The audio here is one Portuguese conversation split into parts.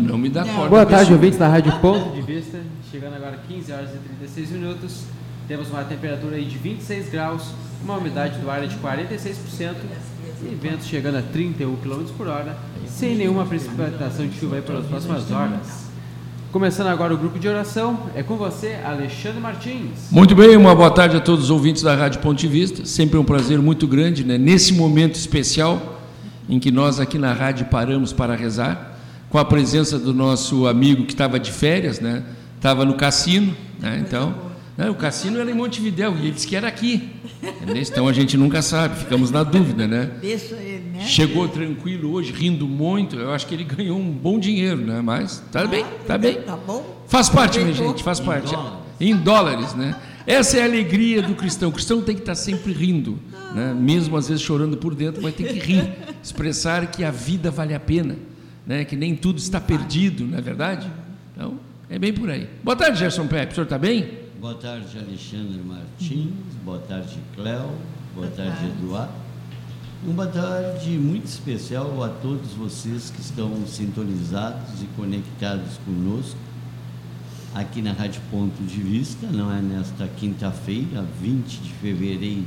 Não me dá corda. Boa tarde, ouvintes da Rádio Ponto de Vista. Chegando agora 15 horas e 36 minutos. Temos uma temperatura aí de 26 graus, uma umidade do ar de 46% e ventos chegando a 31 km por hora, sem nenhuma precipitação de chuva aí pelas próximas horas. Começando agora o grupo de oração, é com você, Alexandre Martins. Muito bem, uma boa tarde a todos os ouvintes da Rádio Ponto de Vista. Sempre um prazer muito grande, né? Nesse momento especial em que nós aqui na rádio paramos para rezar com a presença do nosso amigo que estava de férias, né? Estava no cassino, né? Então, né? o cassino era em Montevidéu e ele disse que era aqui. Então a gente nunca sabe, ficamos na dúvida, né? Né? Chegou tranquilo hoje, rindo muito. Eu acho que ele ganhou um bom dinheiro, né? Mas tá Ah, bem, tá bem. Tá bom? Faz parte, minha gente, faz parte. Em dólares, né? Essa é a alegria do cristão. O cristão tem que estar sempre rindo, né? mesmo às vezes chorando por dentro, mas tem que rir, expressar que a vida vale a pena, né? que nem tudo está perdido, não é verdade? Então, é bem por aí. Boa tarde, Gerson Pepe, o senhor está bem? Boa tarde, Alexandre Martins. Boa tarde, Cléo. Boa tarde, Eduardo. Uma boa tarde muito especial a todos vocês que estão sintonizados e conectados conosco aqui na Rádio Ponto de Vista, não é nesta quinta-feira, 20 de fevereiro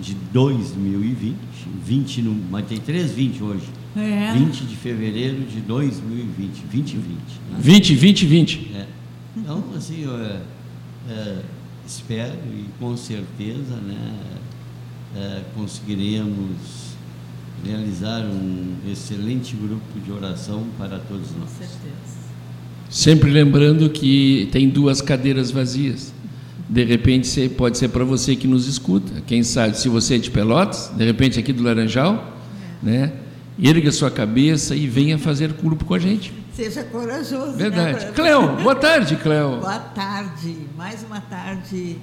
de 2020, 20 no, mas tem três 20 hoje. É. 20 de fevereiro de 2020, 2020. Né? 20, 20, 20. É. Então, assim, eu, é, é, espero e com certeza né, é, conseguiremos realizar um excelente grupo de oração para todos Com nós. certeza. Sempre lembrando que tem duas cadeiras vazias. De repente pode ser para você que nos escuta. Quem sabe, se você é de Pelotas, de repente aqui do Laranjal, né? Erga sua cabeça e venha fazer grupo com a gente. Seja corajoso. Verdade. Né? Cleo, boa tarde, Cleo. Boa tarde. Mais uma tarde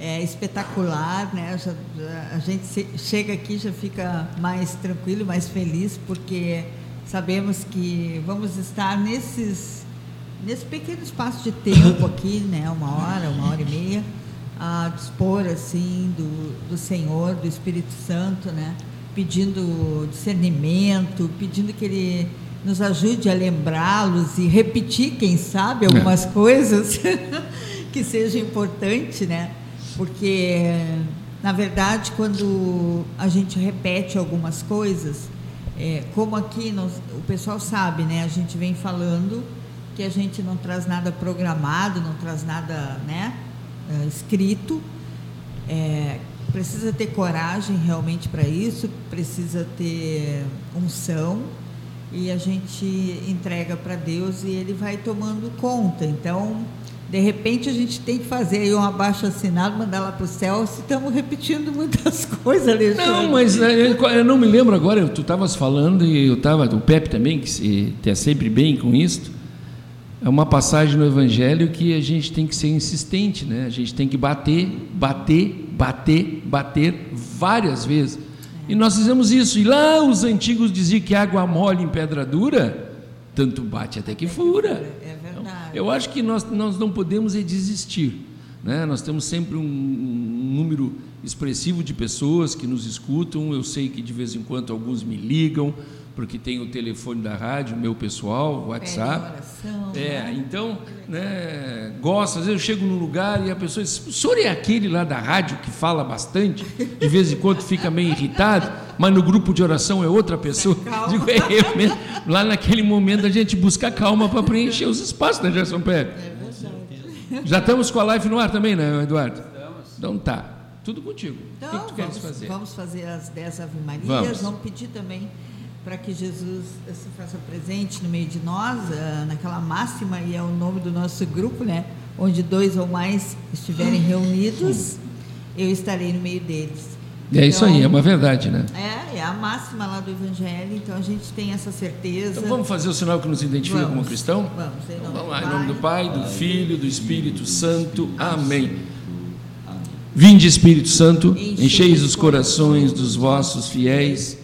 é, espetacular, né? Já- já- a gente se- chega aqui já fica mais tranquilo, mais feliz, porque sabemos que vamos estar nesses nesse pequeno espaço de tempo aqui, né? Uma hora, uma hora e meia, a dispor assim do, do Senhor, do Espírito Santo, né? Pedindo discernimento, pedindo que Ele nos ajude a lembrá-los e repetir, quem sabe, algumas coisas que seja importante, né? Porque, na verdade, quando a gente repete algumas coisas, é, como aqui nós- o pessoal sabe, né? A gente vem falando que a gente não traz nada programado, não traz nada, né? eh, escrito. É, precisa ter coragem realmente para isso, precisa ter unção e a gente entrega para Deus e Ele vai tomando conta. Então, de repente, a gente tem que fazer aí um abaixo assinado, mandar lá para o céu, se estamos repetindo muitas coisas, Alexandre. Não, mas né, eu não me lembro agora, tu estavas falando e eu estava, o Pepe também, que se, é sempre bem com isso. É uma passagem no Evangelho que a gente tem que ser insistente, né? A gente tem que bater, bater, bater, bater várias vezes. E nós fizemos isso. E lá os antigos diziam que água mole em pedra dura, tanto bate até que fura. É verdade. Eu acho que nós, nós não podemos é desistir. Né? Nós temos sempre um, um número expressivo de pessoas que nos escutam. Eu sei que de vez em quando alguns me ligam, porque tem o telefone da rádio, meu pessoal, o WhatsApp. oração, É, né? então, né, gosto. Às vezes eu chego num lugar e a pessoa diz: o senhor é aquele lá da rádio que fala bastante, de vez em quando fica meio irritado, mas no grupo de oração é outra pessoa. Calma. Digo, é eu mesmo. Lá naquele momento a gente busca calma para preencher os espaços, né, Gerson Pepe? Já estamos com a live no ar também, né, Eduardo? Estamos. Então tá. Tudo contigo. Então, o que, que tu queres vamos, fazer? vamos fazer as 10 Ave Marias, Vamos. vamos, pedir também para que Jesus se faça presente no meio de nós, ah, naquela máxima, e é o nome do nosso grupo, né? Onde dois ou mais estiverem reunidos, eu estarei no meio deles. É isso aí, é Então, uma verdade, né? É, é a máxima lá do Evangelho, então a gente tem essa certeza. Então vamos fazer o sinal que nos identifica Vamos. como cristão? Vamos, em Então nome vamos do lá, em nome do Pai, do Filho, do Espírito Santo. Amém. Amém. Vinde, Espírito Santo, encheis os corações dos vossos fiéis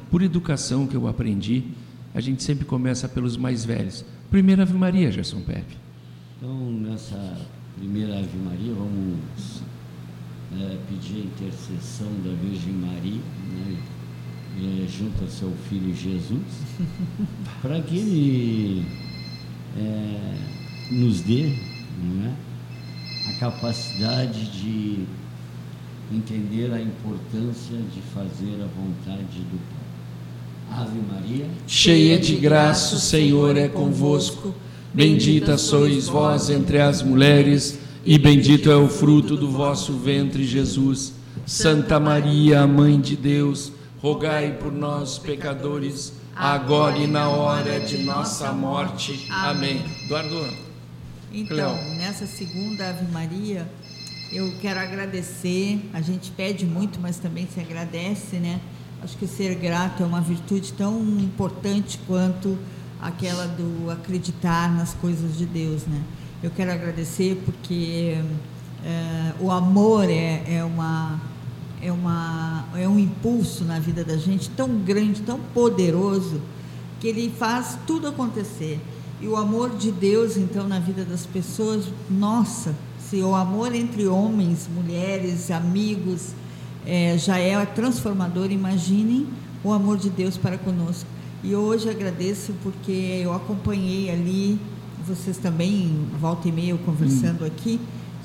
Por educação que eu aprendi, a gente sempre começa pelos mais velhos. Primeira Ave Maria, Gerson Pepe. Então, nessa primeira Ave Maria, vamos é, pedir a intercessão da Virgem Maria, né? é, junto ao seu filho Jesus, para que ele é, nos dê é, a capacidade de entender a importância de fazer a vontade do Pai. Ave Maria, cheia de graça, o Senhor é convosco. Bendita sois vós entre as mulheres, e bendito é o fruto do vosso ventre, Jesus. Santa Maria, Mãe de Deus, rogai por nós, pecadores, agora e na hora de nossa morte. Amém. Eduardo. Então, Cleo. nessa segunda Ave Maria, eu quero agradecer. A gente pede muito, mas também se agradece, né? Acho que ser grato é uma virtude tão importante quanto aquela do acreditar nas coisas de Deus, né? Eu quero agradecer porque é, o amor é, é uma é, uma, é um impulso na vida da gente tão grande, tão poderoso, que ele faz tudo acontecer. E o amor de Deus, então, na vida das pessoas, nossa, se o amor entre homens, mulheres, amigos, é, já é transformador, imaginem o amor de Deus para conosco. E hoje agradeço porque eu acompanhei ali, vocês também, volta e meia, conversando hum. aqui,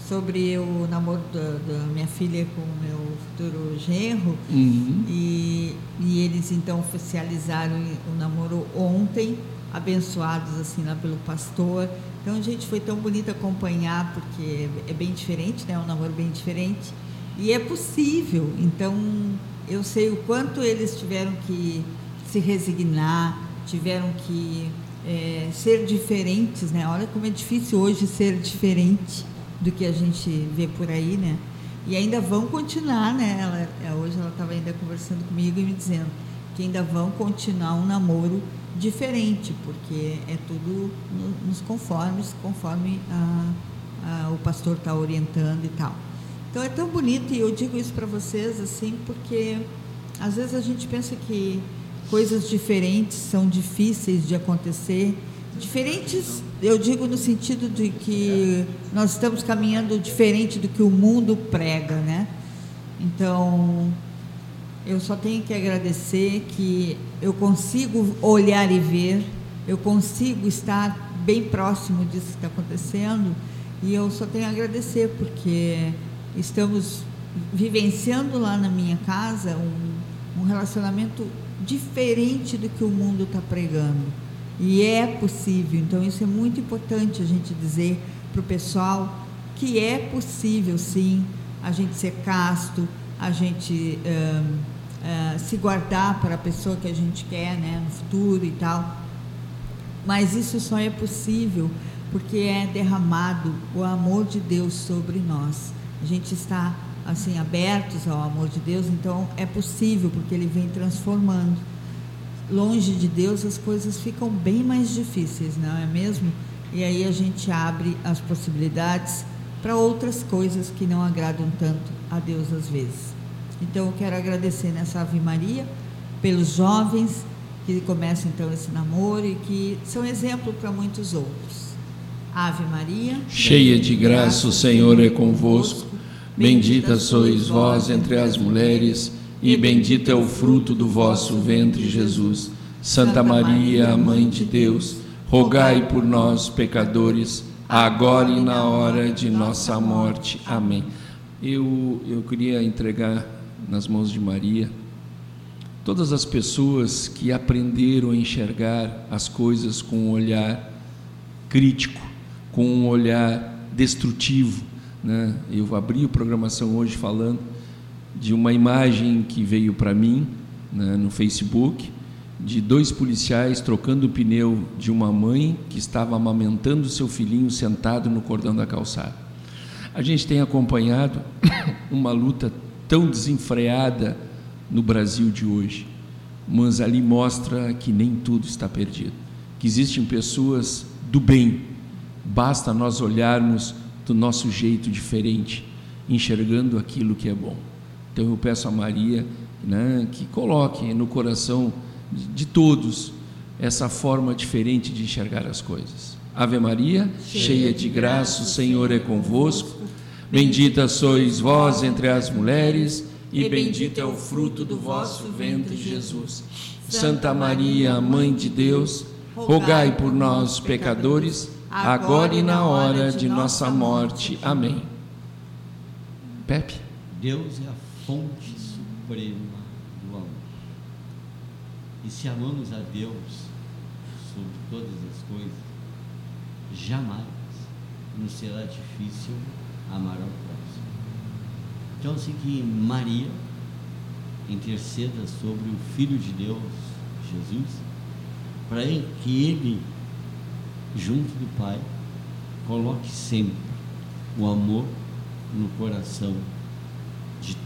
sobre o namoro da, da, minha filha com o meu futuro genro uhum. e, e eles então oficializaram o namoro ontem abençoados assim lá pelo pastor então gente foi tão bonito acompanhar porque é bem diferente né um namoro bem diferente e é possível então eu sei o quanto eles tiveram que se resignar tiveram que é, ser diferentes né olha como é difícil hoje ser diferente do que a gente vê por aí, né? E ainda vão continuar, né? Ela, é, hoje ela estava ainda conversando comigo e me dizendo que ainda vão continuar um namoro diferente, porque é tudo nos conformes, conforme a, a, o pastor está orientando e tal. Então é tão bonito e eu digo isso para vocês assim, porque às vezes a gente pensa que coisas diferentes são difíceis de acontecer Diferentes, eu digo no sentido de que nós estamos caminhando diferente do que o mundo prega, né? Então, eu só tenho que agradecer que eu consigo olhar e ver, eu consigo estar bem próximo disso que está acontecendo, e eu só tenho a agradecer porque estamos vivenciando lá na minha casa um, um relacionamento diferente do que o mundo está pregando. E é possível, então isso é muito importante a gente dizer para o pessoal que é possível sim a gente ser casto, a gente uh, uh, se guardar para a pessoa que a gente quer né, no futuro e tal. Mas isso só é possível porque é derramado o amor de Deus sobre nós. A gente está assim abertos ao amor de Deus, então é possível porque ele vem transformando longe de Deus as coisas ficam bem mais difíceis, não é mesmo? E aí a gente abre as possibilidades para outras coisas que não agradam tanto a Deus às vezes. Então eu quero agradecer nessa Ave Maria pelos jovens que começam então esse namoro e que são exemplo para muitos outros. Ave Maria, cheia de graça, o Senhor é convosco. Bendita sois vós entre as mulheres e bendito é o fruto do vosso ventre, Jesus. Santa Maria, Mãe de Deus, rogai por nós, pecadores, agora e na hora de nossa morte. Amém. Eu, eu queria entregar nas mãos de Maria todas as pessoas que aprenderam a enxergar as coisas com um olhar crítico, com um olhar destrutivo. Né? Eu abri a programação hoje falando de uma imagem que veio para mim né, no Facebook de dois policiais trocando o pneu de uma mãe que estava amamentando seu filhinho sentado no cordão da calçada. A gente tem acompanhado uma luta tão desenfreada no Brasil de hoje. mas ali mostra que nem tudo está perdido, que existem pessoas do bem, basta nós olharmos do nosso jeito diferente, enxergando aquilo que é bom. Então eu peço a Maria né, que coloque no coração de todos essa forma diferente de enxergar as coisas. Ave Maria, cheia de graça, o Senhor é convosco. Bendita sois vós entre as mulheres, e bendito é o fruto do vosso ventre, Jesus. Santa Maria, Mãe de Deus, rogai por nós, pecadores, agora e na hora de nossa morte. Amém. Pepe. Deus é a fonte suprema do amor. E se amamos a Deus sobre todas as coisas, jamais nos será difícil amar ao próximo. Então, assim que Maria interceda sobre o Filho de Deus, Jesus, para que ele, junto do Pai, coloque sempre o amor no coração de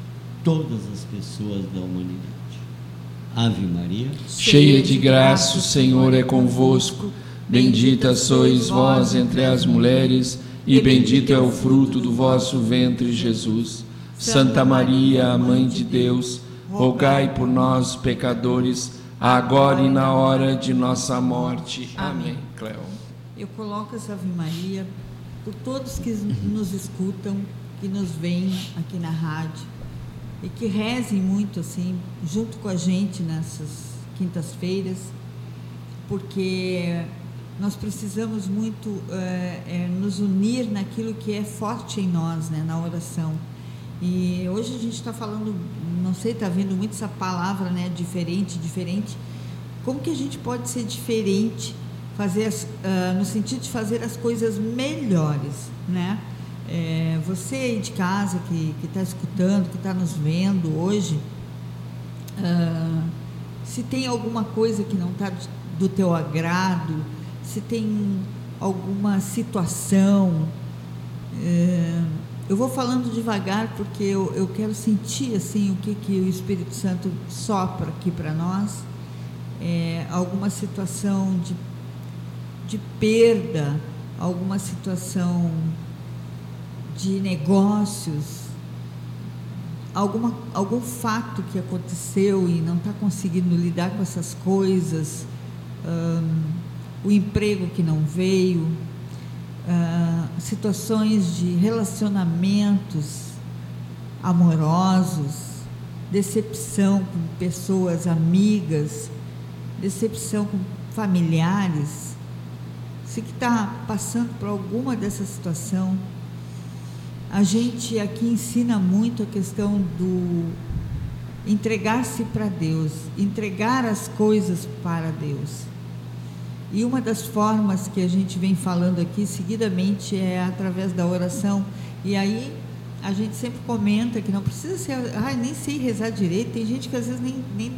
todas as pessoas da humanidade. Ave Maria, cheia de graça, o Senhor é convosco. Bendita sois vós entre as mulheres, e bendito é o fruto do vosso ventre, Jesus. Santa Maria, Mãe de Deus, rogai por nós, pecadores, agora e na hora de nossa morte. Amém. Cléo. Eu coloco essa Ave Maria por todos que nos escutam, que nos veem aqui na rádio e que rezem muito assim, junto com a gente nessas quintas-feiras, porque nós precisamos muito é, é, nos unir naquilo que é forte em nós, né, na oração. E hoje a gente está falando, não sei, está vendo muito essa palavra, né, diferente, diferente. Como que a gente pode ser diferente, fazer as, uh, no sentido de fazer as coisas melhores, né? É, você aí de casa que está escutando, que está nos vendo hoje, uh, se tem alguma coisa que não está do teu agrado, se tem alguma situação. Uh, eu vou falando devagar porque eu, eu quero sentir assim o que, que o Espírito Santo sopra aqui para nós. É, alguma situação de, de perda, alguma situação de negócios, alguma, algum fato que aconteceu e não está conseguindo lidar com essas coisas, um, o emprego que não veio, uh, situações de relacionamentos amorosos, decepção com pessoas amigas, decepção com familiares. Se que está passando por alguma dessa situação, a gente aqui ensina muito a questão do entregar-se para Deus, entregar as coisas para Deus. E uma das formas que a gente vem falando aqui seguidamente é através da oração. E aí a gente sempre comenta que não precisa ser, nem sei rezar direito. Tem gente que às vezes nem, nem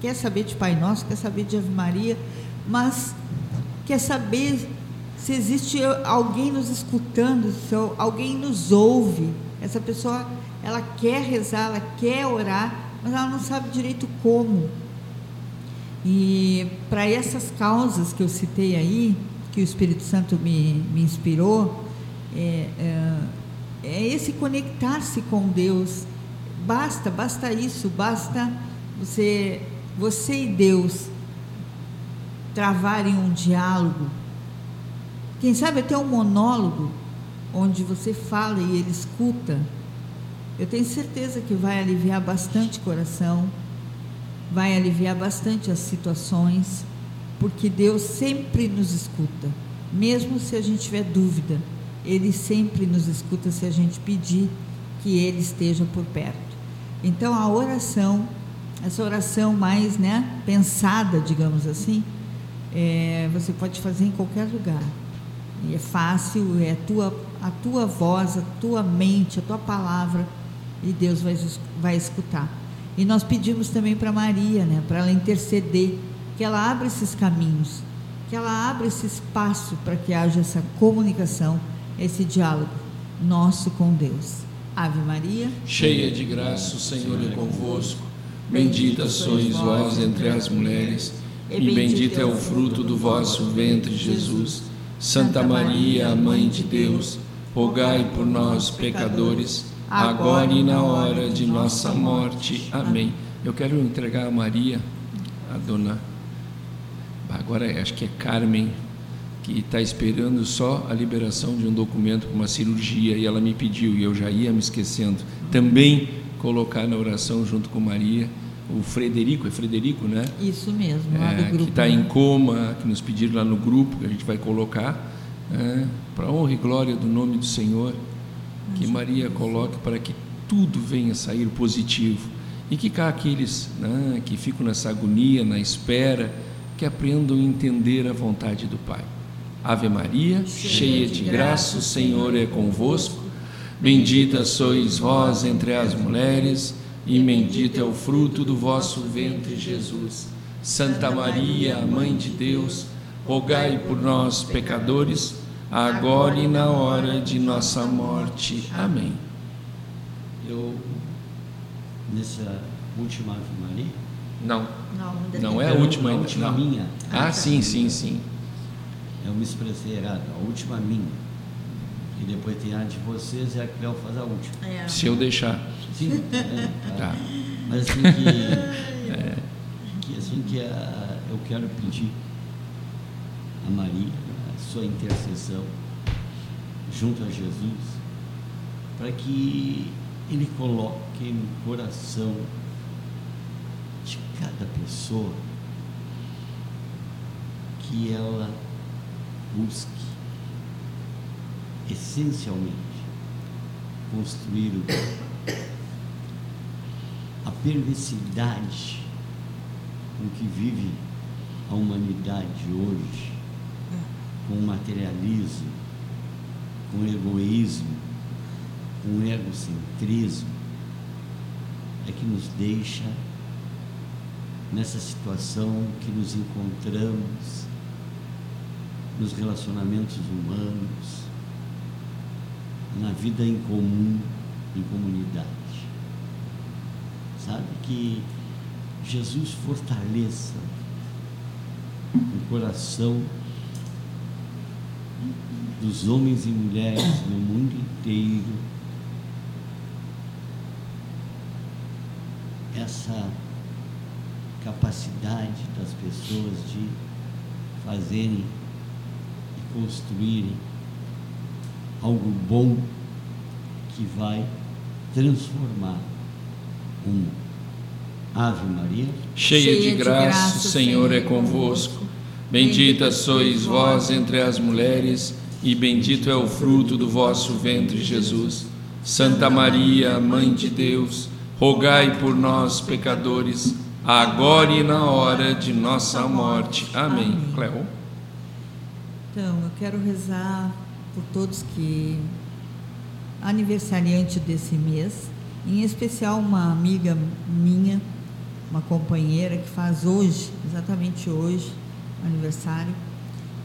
quer saber de Pai Nosso, quer saber de Ave Maria, mas quer saber se existe alguém nos escutando, se alguém nos ouve. Essa pessoa, ela quer rezar, ela quer orar, mas ela não sabe direito como. E para essas causas que eu citei aí, que o Espírito Santo me, me inspirou, é, é, é esse conectar-se com Deus. Basta, basta isso, basta você, você e Deus travarem um diálogo quem sabe até um monólogo, onde você fala e ele escuta. Eu tenho certeza que vai aliviar bastante o coração, vai aliviar bastante as situações, porque Deus sempre nos escuta, mesmo se a gente tiver dúvida, Ele sempre nos escuta se a gente pedir que Ele esteja por perto. Então a oração, essa oração mais né, pensada, digamos assim, é, você pode fazer em qualquer lugar. E é fácil, é a tua, a tua voz, a tua mente, a tua palavra, e Deus vai, vai escutar. E nós pedimos também para Maria, né, para ela interceder, que ela abra esses caminhos, que ela abra esse espaço para que haja essa comunicação, esse diálogo nosso com Deus. Ave Maria, cheia de graça, o Senhor é convosco. Bendita sois vós entre as mulheres, e bendito é o fruto do vosso ventre, Jesus. Santa Maria, Mãe de Deus, rogai por nós, pecadores, agora e na hora de nossa morte. Amém. Eu quero entregar a Maria, a dona. Agora acho que é Carmen, que está esperando só a liberação de um documento para uma cirurgia e ela me pediu, e eu já ia me esquecendo, também colocar na oração junto com Maria o Frederico, é Frederico, né? Isso mesmo, lá do É, grupo. que está em coma, que nos pediram lá no grupo, que a gente vai colocar, é, para honra e glória do nome do Senhor, que Maria coloque para que tudo venha sair positivo e que cá aqueles né, que ficam nessa agonia, na espera, que aprendam a entender a vontade do Pai. Ave Maria, cheia de graça, o Senhor é convosco. Bendita sois vós entre as mulheres, e bendito é o fruto do vosso ventre, Jesus. Santa Maria, Mãe de Deus, rogai por nós, pecadores, agora e na hora de nossa morte. Amém. Eu, nessa última Ave Maria, Não, Não, não é a última a última não. minha. Ah, sim, sim, sim. Eu me expressei errado, a última minha. E depois tem a de vocês e a Cleo faz a última. É. Se eu deixar. Sim, Tá. Mas assim que, é, que, assim que a- eu quero pedir a Maria, a sua intercessão, junto a Jesus, para que Ele coloque no coração de cada pessoa que ela busque essencialmente construir o a perversidade com que vive a humanidade hoje, com o materialismo, com o egoísmo, com o egocentrismo, é que nos deixa nessa situação que nos encontramos nos relacionamentos humanos, na vida em comum, em comunidade sabe? Que Jesus fortaleça o coração dos homens e mulheres no mundo inteiro essa capacidade das pessoas de fazerem e construírem algo bom que vai transformar o mundo. Ave Maria, Cheia de graça, o Senhor é convosco. Bendita sois vós entre as mulheres, e bendito é o fruto do vosso ventre, Jesus. Santa Maria, Mãe de Deus, rogai por nós, pecadores, agora e na hora de nossa morte. Amém. Amém. Cleo. Então, eu quero rezar por todos que aniversariante desse mês, em especial uma amiga minha, uma companheira que faz hoje, exatamente hoje, aniversário.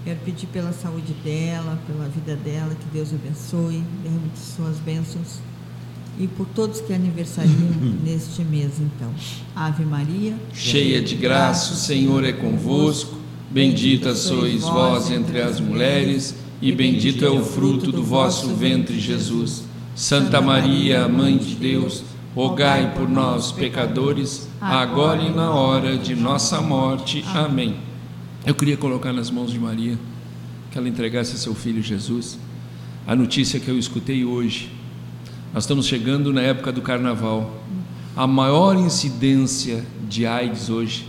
Quero pedir pela saúde dela, pela vida dela, que Deus abençoe, derrame suas bênçãos. E por todos que aniversariam neste mês, então. Ave Maria. Cheia de graça, o Senhor é convosco. Bendita sois vós entre as mulheres, e bendito é o fruto do vosso ventre, Jesus. Santa Maria, Mãe de Deus, rogai por nós, pecadores, agora e na hora de nossa morte. Amém. Eu queria colocar nas mãos de Maria que ela entregasse a seu filho Jesus a notícia que eu escutei hoje. Nós estamos chegando na época do carnaval. A maior incidência de AIDS hoje,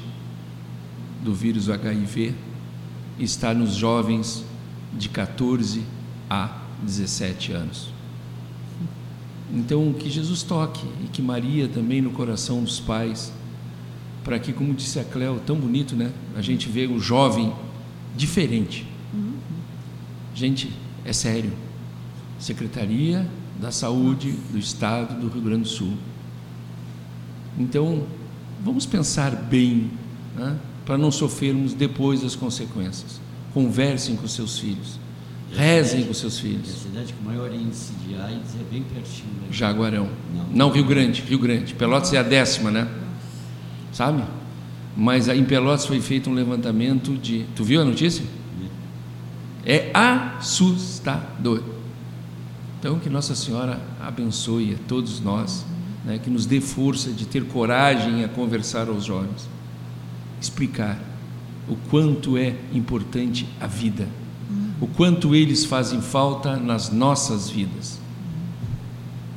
do vírus HIV, está nos jovens de 14 a 17 anos. Então, que Jesus toque e que Maria também no coração dos pais, para que, como disse a Cléo, tão bonito, né? A gente vê o jovem diferente. Gente, é sério. Secretaria da Saúde do Estado do Rio Grande do Sul. Então, vamos pensar bem, né? para não sofrermos depois das consequências. Conversem com seus filhos, rezem com seus a filhos. cidade com maior índice de AIDS é bem pertinho daqui. Jaguarão. Não. Não, Rio Grande, Rio Grande. Pelotas é a décima, né? sabe? Mas em Pelotas foi feito um levantamento de. Tu viu a notícia? É assustador. Então, que Nossa Senhora abençoe a todos nós, né, que nos dê força de ter coragem a conversar aos jovens, explicar o quanto é importante a vida, o quanto eles fazem falta nas nossas vidas.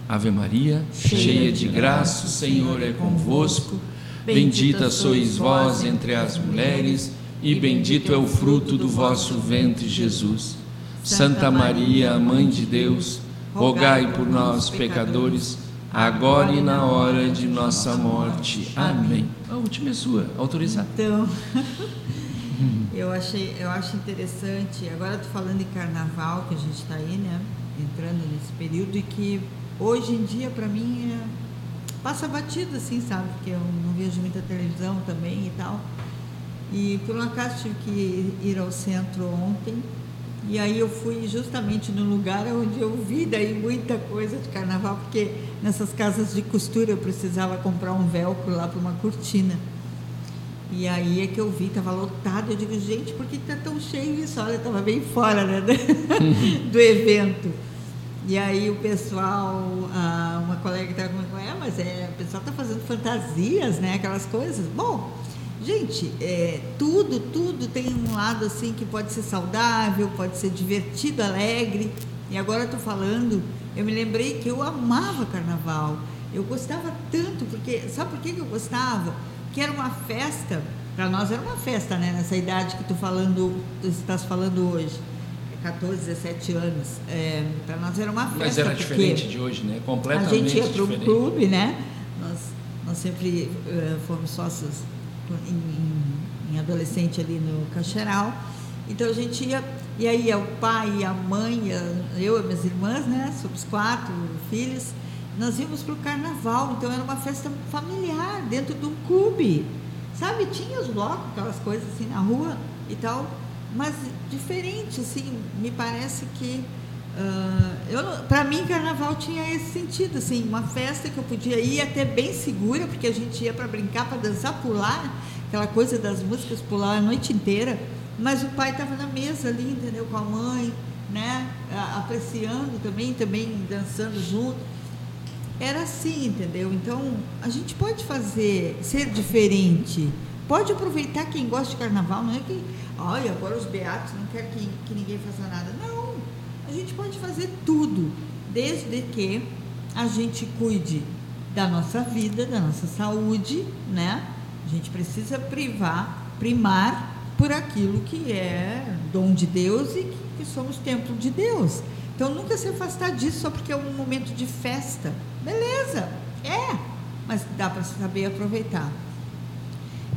Ave Maria, cheia de graça, o Senhor é convosco. Bendita sois vós entre as mulheres, e bendito é o fruto do vosso ventre, Jesus. Santa Maria, Mãe de Deus, rogai por nós, pecadores, agora e na hora de nossa morte. Amém. A última é sua, autorizada. Então, eu achei, eu acho interessante. Agora tô falando de carnaval que a gente está aí, né? Entrando nesse período e que hoje em dia para mim é, passa batido assim, sabe? Porque eu não vejo muita televisão também e tal. E por um acaso tive que ir ao centro ontem e aí eu fui justamente no lugar onde eu vi daí muita coisa de carnaval, porque nessas casas de costura eu precisava comprar um velcro lá para uma cortina. E aí é que eu vi, estava lotado. Eu digo, gente, por que está tão cheio isso? Olha, estava bem fora né, do evento. E aí o pessoal, uma colega estava falando, é, mas é, o pessoal está fazendo fantasias, né? Aquelas coisas. Bom, gente, é, tudo, tudo tem um lado assim que pode ser saudável, pode ser divertido, alegre. E agora estou falando, eu me lembrei que eu amava carnaval. Eu gostava tanto, porque. Sabe por que eu gostava? Que era uma festa, para nós era uma festa, né? Nessa idade que tu falando, tu estás falando hoje 14, 17 anos. É, para nós era uma festa. Mas era diferente de hoje, né? Completamente A gente ia para um clube, né? Nós, nós sempre uh, fomos sócios em, em, adolescente ali no Cacheral. Então a gente ia, e aí o pai, a mãe, eu e minhas irmãs, né? Somos quatro filhos. Nós íamos para o carnaval, então era uma festa familiar, dentro de um clube. Sabe, tinha os blocos, aquelas coisas assim na rua e tal mas diferente, assim, me parece que uh, para mim carnaval tinha esse sentido, assim, uma festa que eu podia ir até bem segura, porque a gente ia para brincar, para dançar, pular, aquela coisa das músicas pular a noite inteira, mas o pai estava na mesa ali, entendeu, com a mãe, né, apreciando também, também dançando junto. Era assim, entendeu? Então, a gente pode fazer, ser diferente. Pode aproveitar quem gosta de carnaval, não é que olha, agora os beatos não querem que, que ninguém faça nada. Não, a gente pode fazer tudo, desde que a gente cuide da nossa vida, da nossa saúde, né? A gente precisa privar, primar por aquilo que é dom de Deus e que, que somos templo de Deus. Então nunca se afastar disso só porque é um momento de festa. Beleza, é, mas dá para saber aproveitar.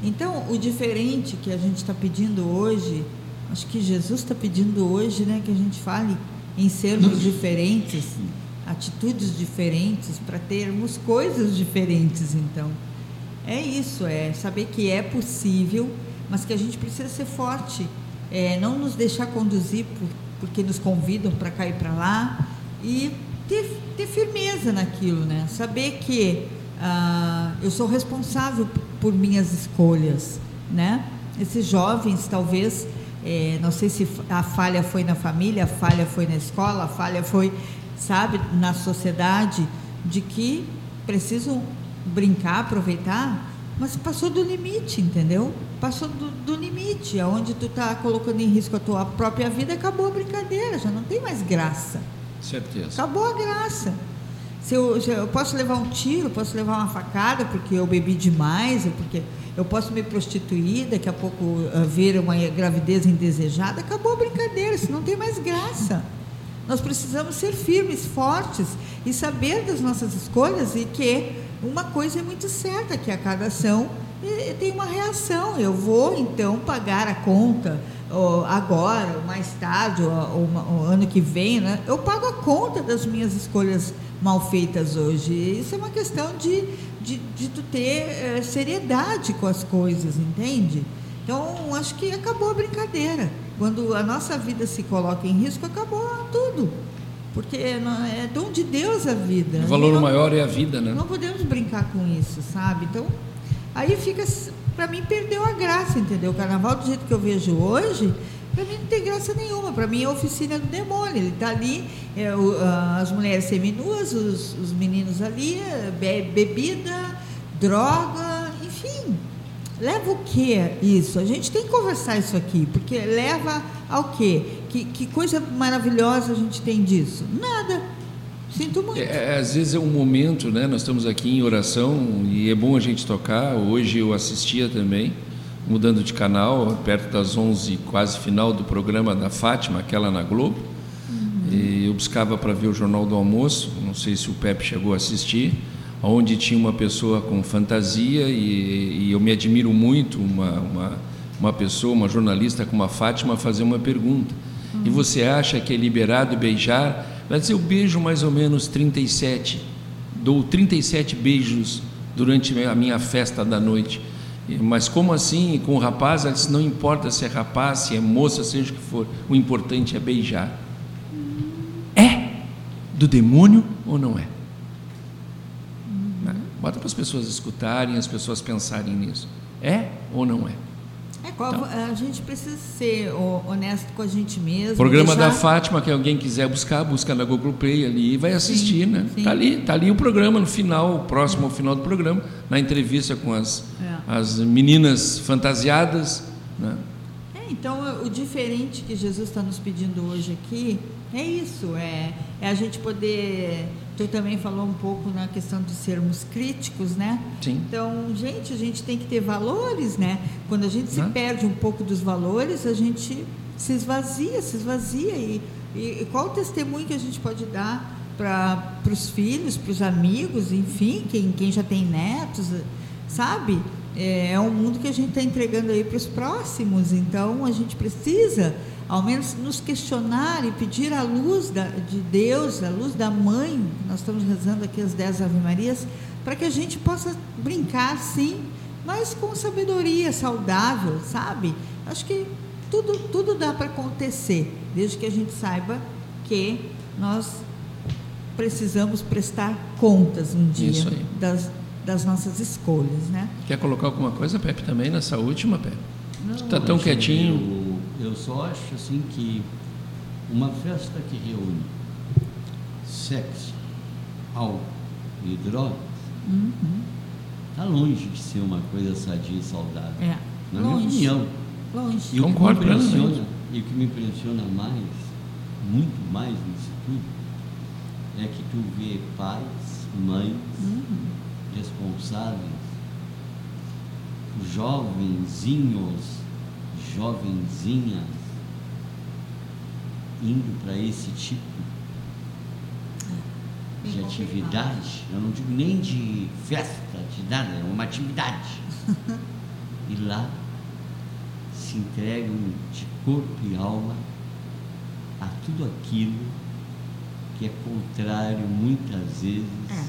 Então, o diferente que a gente está pedindo hoje, acho que Jesus está pedindo hoje, né, que a gente fale em sermos diferentes, atitudes diferentes, para termos coisas diferentes. Então, é isso, é saber que é possível, mas que a gente precisa ser forte, é, não nos deixar conduzir por, porque nos convidam para cá e para lá e ter, ter firmeza naquilo, né? Saber que ah, eu sou responsável por minhas escolhas, né? Esses jovens, talvez, é, não sei se a falha foi na família, a falha foi na escola, a falha foi, sabe, na sociedade, de que precisam brincar, aproveitar, mas passou do limite, entendeu? Passou do, do limite, aonde tu está colocando em risco a tua própria vida, acabou a brincadeira, já não tem mais graça. Certeza. Acabou a graça. Se eu, se eu posso levar um tiro, posso levar uma facada porque eu bebi demais, porque eu posso me prostituir, daqui a pouco uh, uma gravidez indesejada, acabou a brincadeira, isso não tem mais graça. Nós precisamos ser firmes, fortes e saber das nossas escolhas e que uma coisa é muito certa, que a cada ação tem uma reação. Eu vou então pagar a conta ou agora, ou mais tarde, ou, ou, ou ano que vem, né? eu pago a conta das minhas escolhas mal feitas hoje. Isso é uma questão de, de, de tu ter é, seriedade com as coisas, entende? Então, acho que acabou a brincadeira. Quando a nossa vida se coloca em risco, acabou tudo. Porque é dom de Deus a vida. O valor não, maior é a vida, né? Não podemos brincar com isso, sabe? Então, Aí fica, para mim, perdeu a graça, entendeu? O carnaval, do jeito que eu vejo hoje, para mim não tem graça nenhuma. Para mim é oficina do demônio. Ele está ali, é, o, as mulheres seminuas, os, os meninos ali, é, be, bebida, droga, enfim. Leva o que isso? A gente tem que conversar isso aqui, porque leva ao quê? Que, que coisa maravilhosa a gente tem disso? Nada. Sinto muito. É, às vezes é um momento, né? Nós estamos aqui em oração e é bom a gente tocar. Hoje eu assistia também, mudando de canal, perto das 11, quase final do programa da Fátima, aquela na Globo. Uhum. E eu buscava para ver o Jornal do Almoço, não sei se o Pepe chegou a assistir, onde tinha uma pessoa com fantasia e, e eu me admiro muito uma, uma, uma pessoa, uma jornalista como a Fátima, fazer uma pergunta. Uhum. E você acha que é liberado beijar Dizer, eu beijo mais ou menos 37, dou 37 beijos durante a minha festa da noite. Mas como assim com o rapaz? Ela disse, não importa se é rapaz, se é moça, seja o que for, o importante é beijar. É do demônio ou não é? Bota para as pessoas escutarem, as pessoas pensarem nisso. É ou não é? É, então, a gente precisa ser honesto com a gente mesmo. Programa deixar... da Fátima, que alguém quiser buscar, busca na Google Play ali e vai assistir, sim, né? Sim. Tá ali, tá ali o programa no final, próximo ao final do programa, na entrevista com as, é. as meninas fantasiadas, né? É, então o diferente que Jesus está nos pedindo hoje aqui é isso, é, é a gente poder Tu também falou um pouco na questão de sermos críticos, né? Sim. Então, gente, a gente tem que ter valores, né? Quando a gente se perde um pouco dos valores, a gente se esvazia, se esvazia. E, e, e qual o testemunho que a gente pode dar para os filhos, para os amigos, enfim, quem, quem já tem netos, sabe? É, é um mundo que a gente está entregando aí para os próximos. Então, a gente precisa ao menos nos questionar e pedir a luz da, de Deus, a luz da mãe, nós estamos rezando aqui as dez Ave Marias, para que a gente possa brincar sim, mas com sabedoria saudável, sabe? Acho que tudo, tudo dá para acontecer, desde que a gente saiba que nós precisamos prestar contas um dia das, das nossas escolhas, né? Quer colocar alguma coisa, Pepe, também nessa última, Pepe? Não, está tão quietinho. Eu só acho assim que uma festa que reúne sexo, álcool e drogas está uhum. longe de ser uma coisa sadia e saudável. É. Na longe. minha opinião. Longe. E Concordo o que me impressiona, e o que me impressiona mais, muito mais nisso tudo, é que tu vê pais, mães, uhum. responsáveis, jovenzinhos jovenzinhas indo para esse tipo de atividade, eu não digo nem de festa, de nada, é uma atividade. e lá se entregam de corpo e alma a tudo aquilo que é contrário muitas vezes é.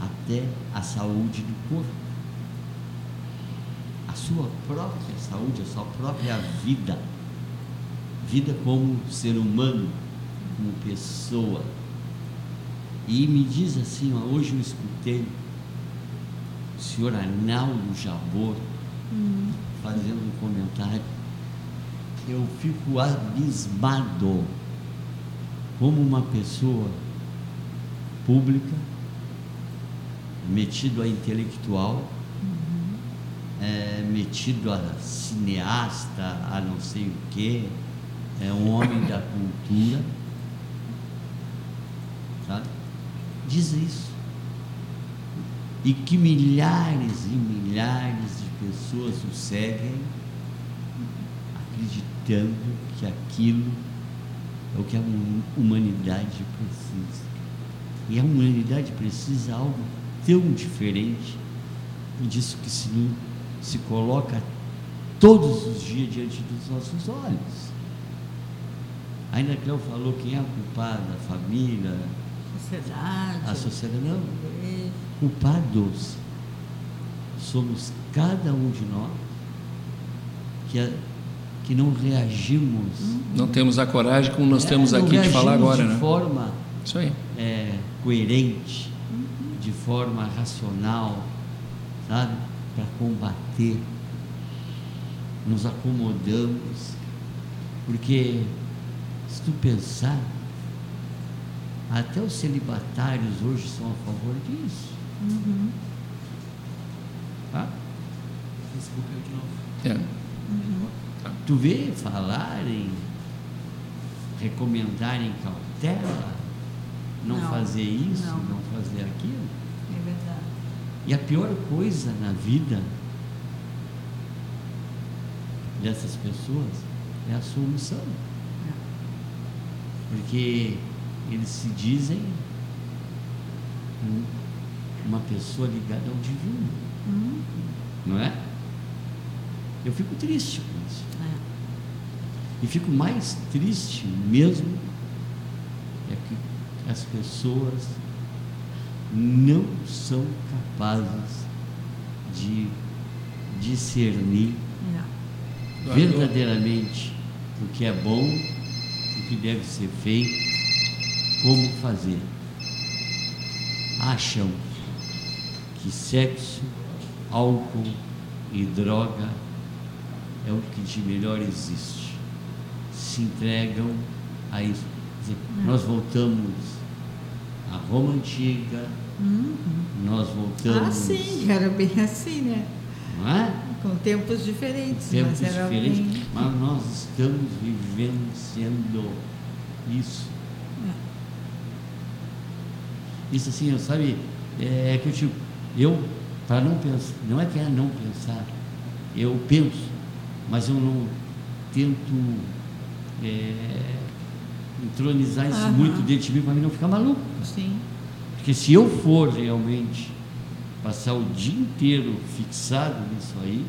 até à saúde do corpo sua própria saúde, a sua própria vida. Vida como ser humano, como pessoa. E me diz assim, ó, hoje eu escutei o senhor Arnaldo Jabor hum. fazendo um comentário. Eu fico abismado como uma pessoa pública, metido a intelectual, é, metido a cineasta, a não sei o quê, é um homem da cultura, sabe? Diz isso. E que milhares e milhares de pessoas o seguem, acreditando que aquilo é o que a humanidade precisa. E a humanidade precisa algo tão diferente disso que se se coloca todos os dias diante dos nossos olhos. Ainda Cléo falou quem é a culpada, a família, a sociedade. A sociedade não. Culpados somos cada um de nós que, que não reagimos. Não temos a coragem como nós é, temos aqui de falar agora, de né? forma Isso aí. É, coerente, de forma racional, sabe? Para combater. Nos acomodamos, porque se tu pensar, até os celibatários hoje são a favor disso. Uhum. Tá? Facebook eu de novo. É. Tu vê falarem, recomendarem cautela, não, Não, fazer isso, não. não fazer aquilo. É verdade. E a pior coisa na vida dessas pessoas é a solução. Porque eles se dizem um- uma pessoa ligada ao divino, Uhum. não é? Eu fico triste com isso. É. E fico mais triste mesmo é que as pessoas não são capazes de discernir É. verdadeiramente o que é bom, o que deve ser feito, como fazer. Acham que sexo, álcool e droga é o que de melhor existe. Se entregam a isso. Dizer, nós voltamos à Roma antiga, Uhum. nós voltamos. Ah, sim, era bem assim, né? Não é? Com tempos diferentes, tempos mas era diferentes, bem... mas nós estamos vivenciando isso. Isso assim, eu, sabe, é que eu tipo, eu, para não pensar, não é que é não pensar, eu penso, mas eu não tento é, entronizar isso muito dentro de mim para mim não ficar maluco. Sim. Porque se eu for realmente passar o dia inteiro fixado nisso aí,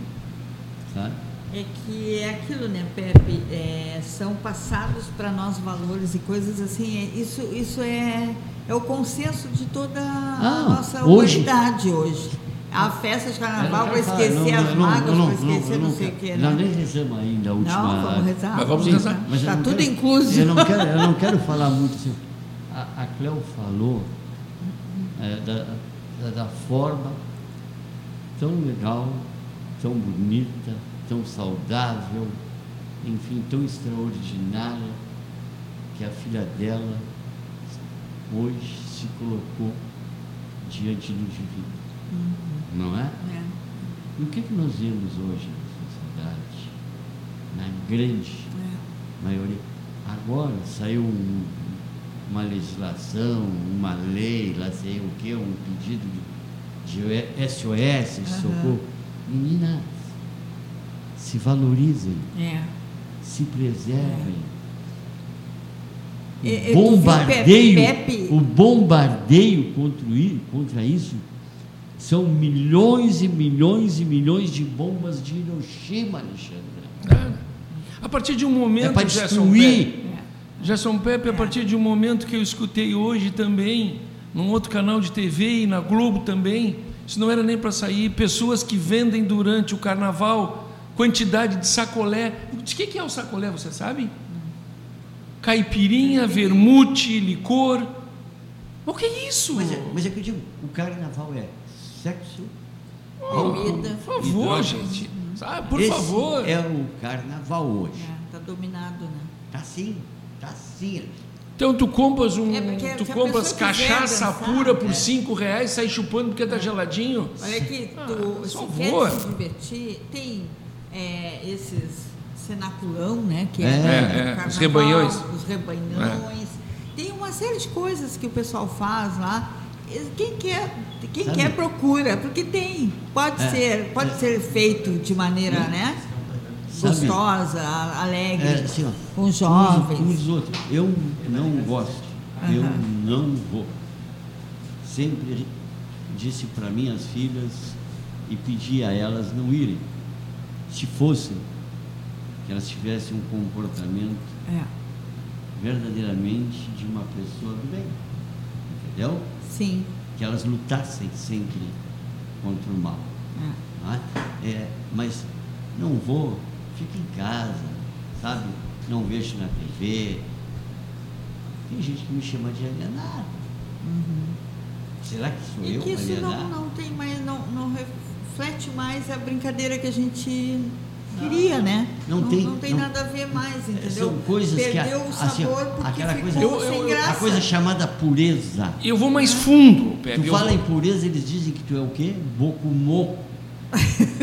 sabe? É que é aquilo, né, Pepe? É, são passados para nós valores e coisas assim. é- isso, isso é, é o consenso de toda a Ah, nossa hoje- humanidade hoje. A festa de carnaval não quero esquecer as não, não, mágoas, não, para esquecer eu não, sei o Nós né? nem rezamos ainda a última. Não, vamos rezar. Mas vamos rezar. Está não tudo quero- incluso. Eu não quero, eu não quero falar muito assim. A, a Cleo falou é, da, da, da forma tão legal, tão bonita, tão saudável, enfim, tão extraordinária que a filha dela hoje se colocou diante do divino. Não é? É. E o que, que nós vemos hoje na sociedade? Na grande É. maioria. Agora saiu um- uma legislação, uma lei, lá sei o que, um pedido de, de SOS, de socorro. Meninas, se valorizem, É. se preservem. E- O bombardeio, Pepe? o bombardeio contra, isso são milhões e milhões e milhões de bombas de Hiroshima, Alexandre. A partir de um É momento, para Gerson destruir. Gerson Pepe, a partir de um momento que eu escutei hoje também, num outro canal de TV e na Globo também, isso não era nem para sair, pessoas que vendem durante o carnaval quantidade de sacolé. De que, que é o sacolé, você sabe? Caipirinha, vermute, licor. O que é isso? Mas é, mas é que eu digo, o carnaval é sexo, Comida. Por favor, gente. Sabe, por Esse favor. É o carnaval hoje. Está dominado, né? Tá assim, Então tu compras um, É tu compras cachaça dançar, pura por é. cinco reais, sai chupando porque tá geladinho. Olha aqui, tu, Ah, se por quer favor. se divertir, tem é, esses cenaculão, né? Que É, é, é, do os carnaval, rebanhões. Os rebanhões. Tem uma série de coisas que o pessoal faz lá. Quem quer, quem Sabe? quer procura, porque tem. Pode É, ser, pode é. ser feito de maneira, né? Sabe? Gostosa, alegre, É, assim, ó, com jovens. uns outros. Eu não gosto. Eu Aham. não vou. Sempre disse para minhas filhas e pedi a elas não irem. Se fossem, que elas tivessem um comportamento É, verdadeiramente de uma pessoa do bem. Entendeu? sim. Que elas lutassem sempre contra o mal. É. é? É, mas não vou, fico em casa, sabe? Não vejo na TV. Tem gente que me chama de alienado. Será que sou E eu que isso não, alienado? não tem mais, não, não reflete mais a brincadeira que a gente queria, né? Não tem- não tem não- nada a ver mais, entendeu? São coisas que Perdeu a- o assim, sabor porque aquela ficou coisa, Eu- sem eu- graça. a coisa chamada pureza. Eu vou mais fundo, Pepe. Tu fala vou- em pureza, eles dizem que tu é o quê? Bocumoco.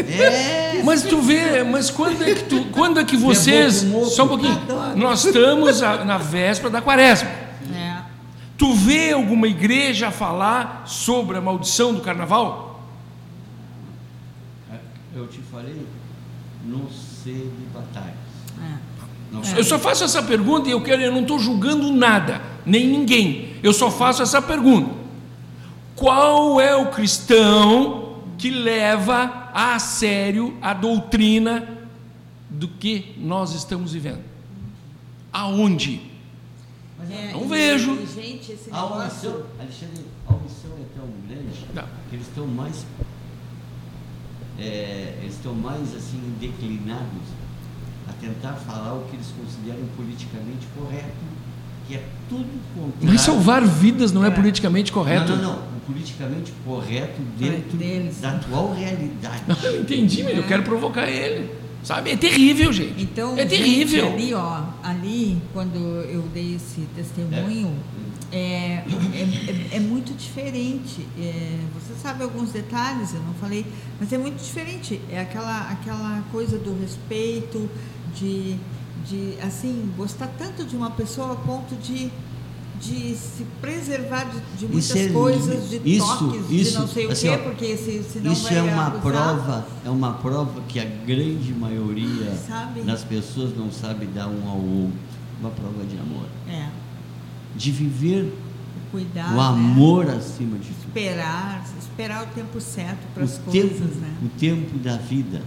É. Mas tu vê, mas quando é que tu, quando é que vocês, moco. só um pouquinho, nós estamos a- na véspera da quaresma. É. Tu vê alguma igreja falar sobre a maldição do carnaval? Eu te falei, não sei de batalhas. É. Não Eu só faço essa pergunta e eu quero, eu não estou julgando nada, nem ninguém. Eu só faço essa pergunta. Qual é o cristão que leva a sério a doutrina do que nós estamos vivendo? Aonde? É, Não vejo. e, gente, esse A omissão, negócio. Alexandre, a omissão é tão grande Não. que eles estão mais. é, eles estão mais assim declinados a tentar falar o que eles consideram politicamente correto, que é tudo contrário. Mas salvar vidas não é, É. politicamente correto. Não, não, não. O politicamente correto dentro Deles. da atual realidade. Eu entendi, mas eu quero provocar ele. Sabe? É terrível, gente. Então, é gente, terrível. ali, ó, ali, quando eu dei esse testemunho, é, é, é- é muito diferente. É, você sabe alguns detalhes, eu não falei, mas é muito diferente. É aquela, aquela coisa do respeito, de, de, assim, gostar tanto de uma pessoa a ponto de, de se preservar de, de muitas é- coisas, de isso- toques, de isso, não sei assim, o quê, porque se, se não Isso é uma abusar, prova, é uma prova que a grande maioria Sabe? das pessoas não sabe dar um ao outro. Uma prova de amor. É, De viver cuidar, o né? amor acima de tudo. esperar, esperar o tempo certo para O as coisas, tempo, né? o tempo da vida.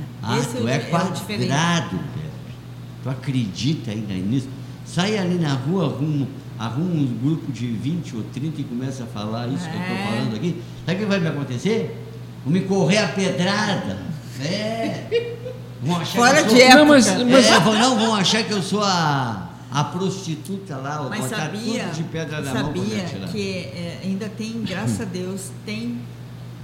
É. Ah, Esse tu o- é o diferente. quadrado, Pepe. Tu acredita ainda nisso? Sai ali na rua, arruma, arruma um grupo de 20 ou 30 e começa a falar isso que eu estou É. falando aqui. Sabe o que vai me acontecer? Vão me correr a pedrada. É. Vão achar Fora que eu de sou... época. Não, mas- É, vão- não, vão achar que eu sou a, a prostituta lá, vou Mas botar sabia, tudo de pedra na mão pra me sabia que é, ainda tem, graças a Deus, tem,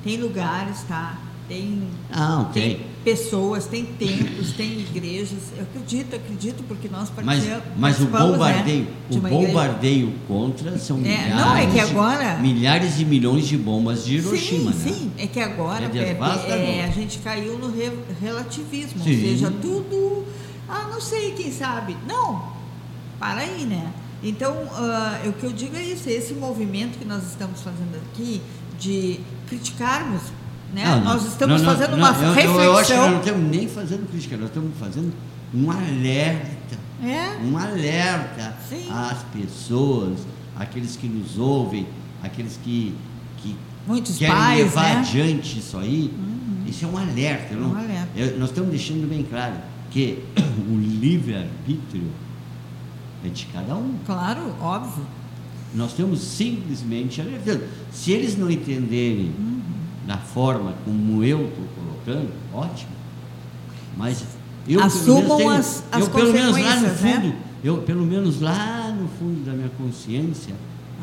tem lugares, tá? Tem, Não, tem tem. Pessoas, tem templos, tem igrejas. Eu acredito, acredito, porque nós Mas, participamos. mas o participamos, bombardeio, né, o uma igreja. bombardeio contra são É, milhares, não, é que de- agora- milhares de milhões de bombas de Hiroshima, sim, né? sim, é que agora, É Pepe, é, a gente caiu no re- relativismo, Sim. ou seja, tudo, ah, não sei, quem sabe. Não, para aí, né? Então, ah, o que eu digo é isso, esse movimento que nós estamos fazendo aqui, de criticarmos, né? Não, nós estamos Não, fazendo não, uma eu, reflexão. Eu, acho que nós não estamos nem fazendo crítica, nós estamos fazendo um alerta. É? Um alerta Sim. às pessoas, aqueles que nos ouvem, aqueles que, que Muitos querem pais, levar né? adiante isso aí. Isso é um alerta. Um não- alerta. eu- nós estamos deixando bem claro que o livre-arbítrio é de cada um. Claro, óbvio. Nós estamos simplesmente alertando. Se eles não entenderem da forma como eu estou colocando, ótimo. Mas eu Assumam pelo menos tenho, as- as eu pelo menos lá no né? fundo, eu pelo menos lá no fundo da minha consciência,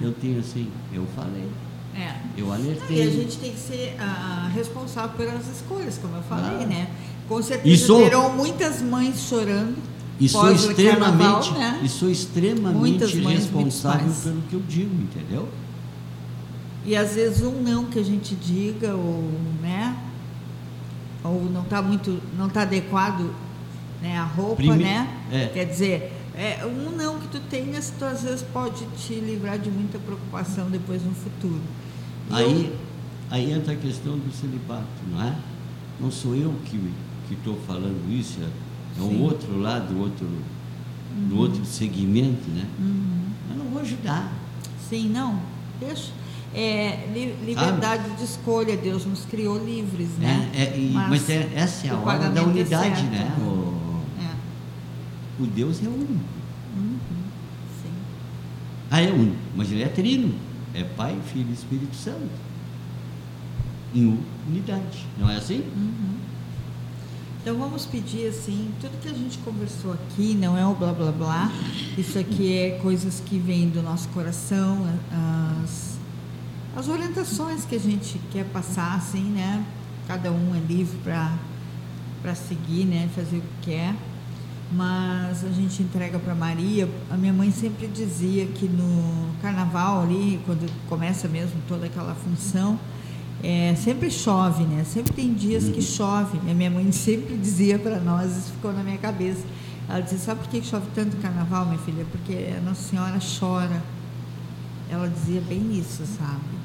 eu tenho assim, eu falei, É. eu E alertei. a gente tem que ser ah, responsável pelas escolhas, como eu falei, Claro. né? Com certeza E sou- terão muitas mães chorando. E sou o carnaval, extremamente, né? e sou extremamente Muitas responsável pelo que eu digo, entendeu? E às vezes um não que a gente diga, ou, né? Ou não está muito, não está adequado né, a roupa, Prime- né? é. Quer dizer, é, um não que tu tenhas, tu às vezes pode te livrar de muita preocupação depois no futuro. E Aí, eu- aí entra a questão do celibato, não é? Não sou eu que estou falando isso, é um Sim. outro lado, outro, do outro segmento, né? Uhum. Eu não vou ajudar. Sim, não, deixa. É, li- liberdade de escolha, Deus nos criou livres, né? É, é, e- mas é- essa é a hora da é unidade, né? O, o Deus é único. uhum, sim. Ah, é único, mas ele é trino. É Pai, Filho e Espírito Santo. Em unidade, não é assim? Uhum. Então vamos pedir assim, tudo que a gente conversou aqui não é o blá blá blá, isso aqui é coisas que vêm do nosso coração, as, as orientações que a gente quer passar, assim, né? Cada um é livre para seguir, né? Fazer o que quer. Mas a gente entrega para Maria. A minha mãe sempre dizia que no carnaval ali, quando começa mesmo toda aquela função, é, sempre chove, né? Sempre tem dias que chove. A minha mãe sempre dizia para nós, isso ficou na minha cabeça. Ela dizia, sabe por que chove tanto carnaval, minha filha? Porque a Nossa Senhora chora. Ela dizia bem isso, sabe?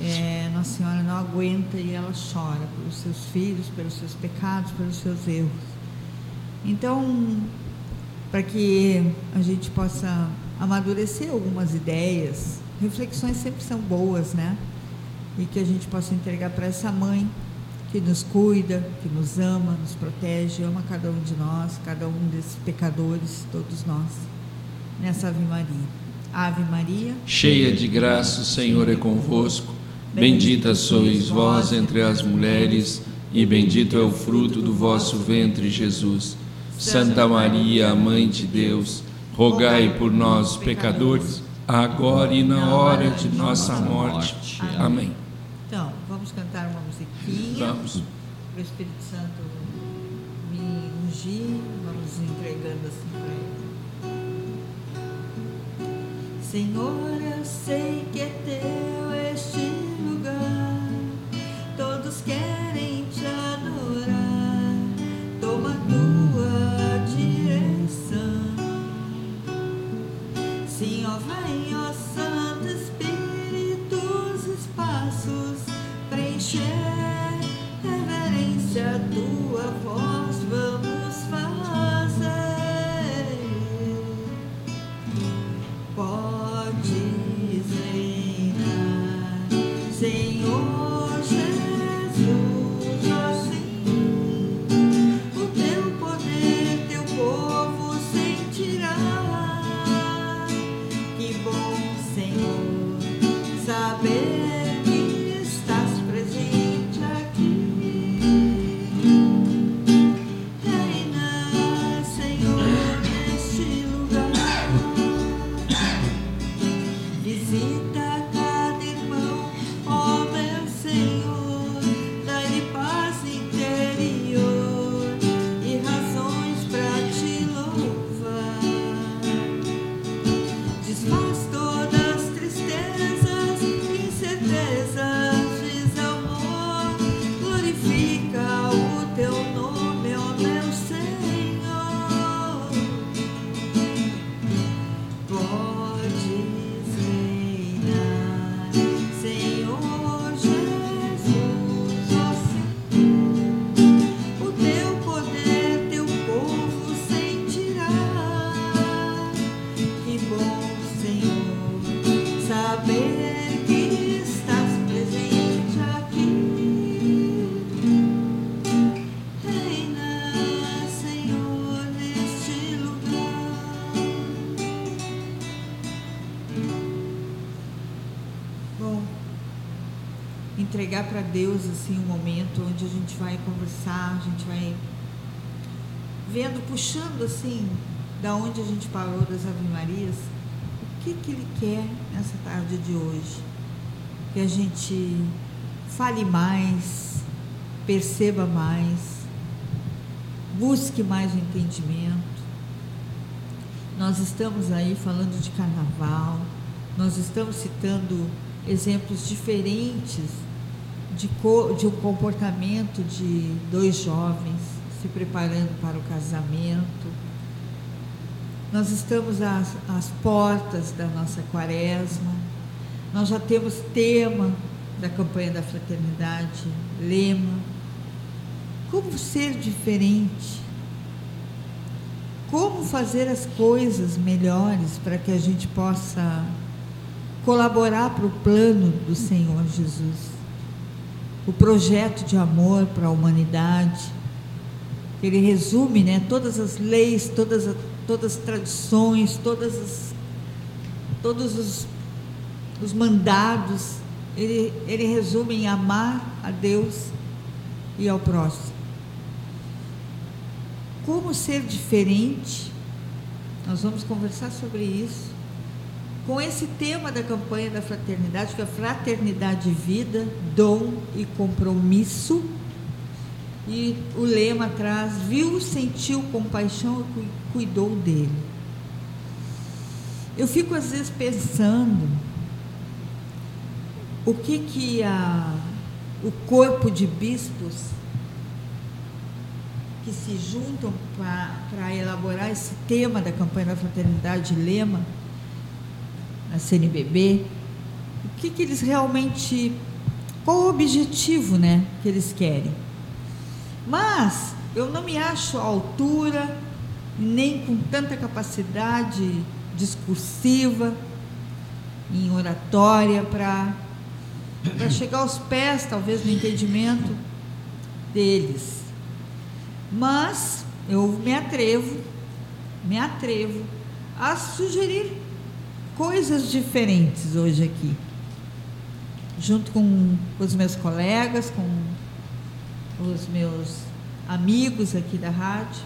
É, Nossa Senhora não aguenta e ela chora pelos seus filhos, pelos seus pecados, pelos seus erros. Então, para que a gente possa amadurecer algumas ideias, reflexões sempre são boas, né? E que a gente possa entregar para essa mãe que nos cuida, que nos ama, nos protege, ama cada um de nós, cada um desses pecadores, todos nós, nessa Ave Maria. Ave Maria, cheia de graça, o Senhor é convosco. Bendita sois vós entre as mulheres, e bendito é o fruto do vosso ventre, Jesus. Santa Maria, Mãe de Deus, rogai por nós, pecadores, agora e na hora de nossa morte. Amém. Então, vamos cantar uma musiquinha. Vamos. Para o Espírito Santo me ungir, vamos entregando assim para ele. Senhor, eu sei que é teu este todos entregar para Deus assim um momento onde a gente vai conversar, a gente vai vendo, puxando assim, da onde a gente parou das Ave Marias, o que que ele quer nessa tarde de hoje? Que a gente fale mais, perceba mais, busque mais entendimento. Nós estamos aí falando de carnaval, nós estamos citando exemplos diferentes de, co- de um comportamento de dois jovens se preparando para o casamento. Nós estamos às, às portas da nossa quaresma, nós já temos tema da campanha da fraternidade, lema. Como ser diferente? Como fazer as coisas melhores para que a gente possa colaborar para o plano do Senhor Jesus? O projeto de amor para a humanidade. Ele resume né, todas as leis, todas, todas as tradições, todas as, todos os, os mandados. Ele, ele resume em amar a Deus e ao próximo. Como ser diferente? Nós vamos conversar sobre isso. Com esse tema da campanha da fraternidade, que é fraternidade vida, dom e compromisso. E o lema traz: viu, sentiu compaixão e cuidou dele. Eu fico às vezes pensando o que que a, o corpo de bispos que se juntam para elaborar esse tema da campanha da fraternidade lema a CNBB, o que, que eles realmente, qual o objetivo, né, que eles querem. Mas eu não me acho à altura, nem com tanta capacidade discursiva, em oratória, para chegar aos pés, talvez, no entendimento deles. Mas eu me atrevo, me atrevo a sugerir coisas diferentes hoje aqui, junto com os meus colegas, com os meus amigos aqui da rádio.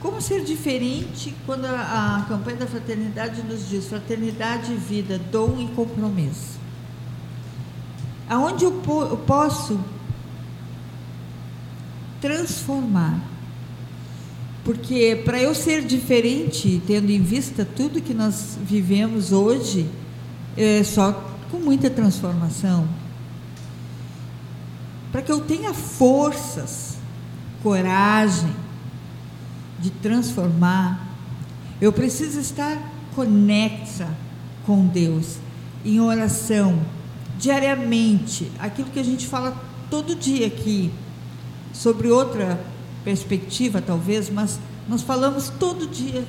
Como ser diferente quando a, campanha da fraternidade nos diz fraternidade, vida, dom e compromisso? Aonde eu, po eu posso transformar porque para eu ser diferente, tendo em vista tudo que nós vivemos hoje, é só com muita transformação. Para que eu tenha forças, coragem de transformar, eu preciso estar conexa com Deus, em oração, diariamente, aquilo que a gente fala todo dia aqui, sobre outra perspectiva, talvez, mas nós falamos todo dia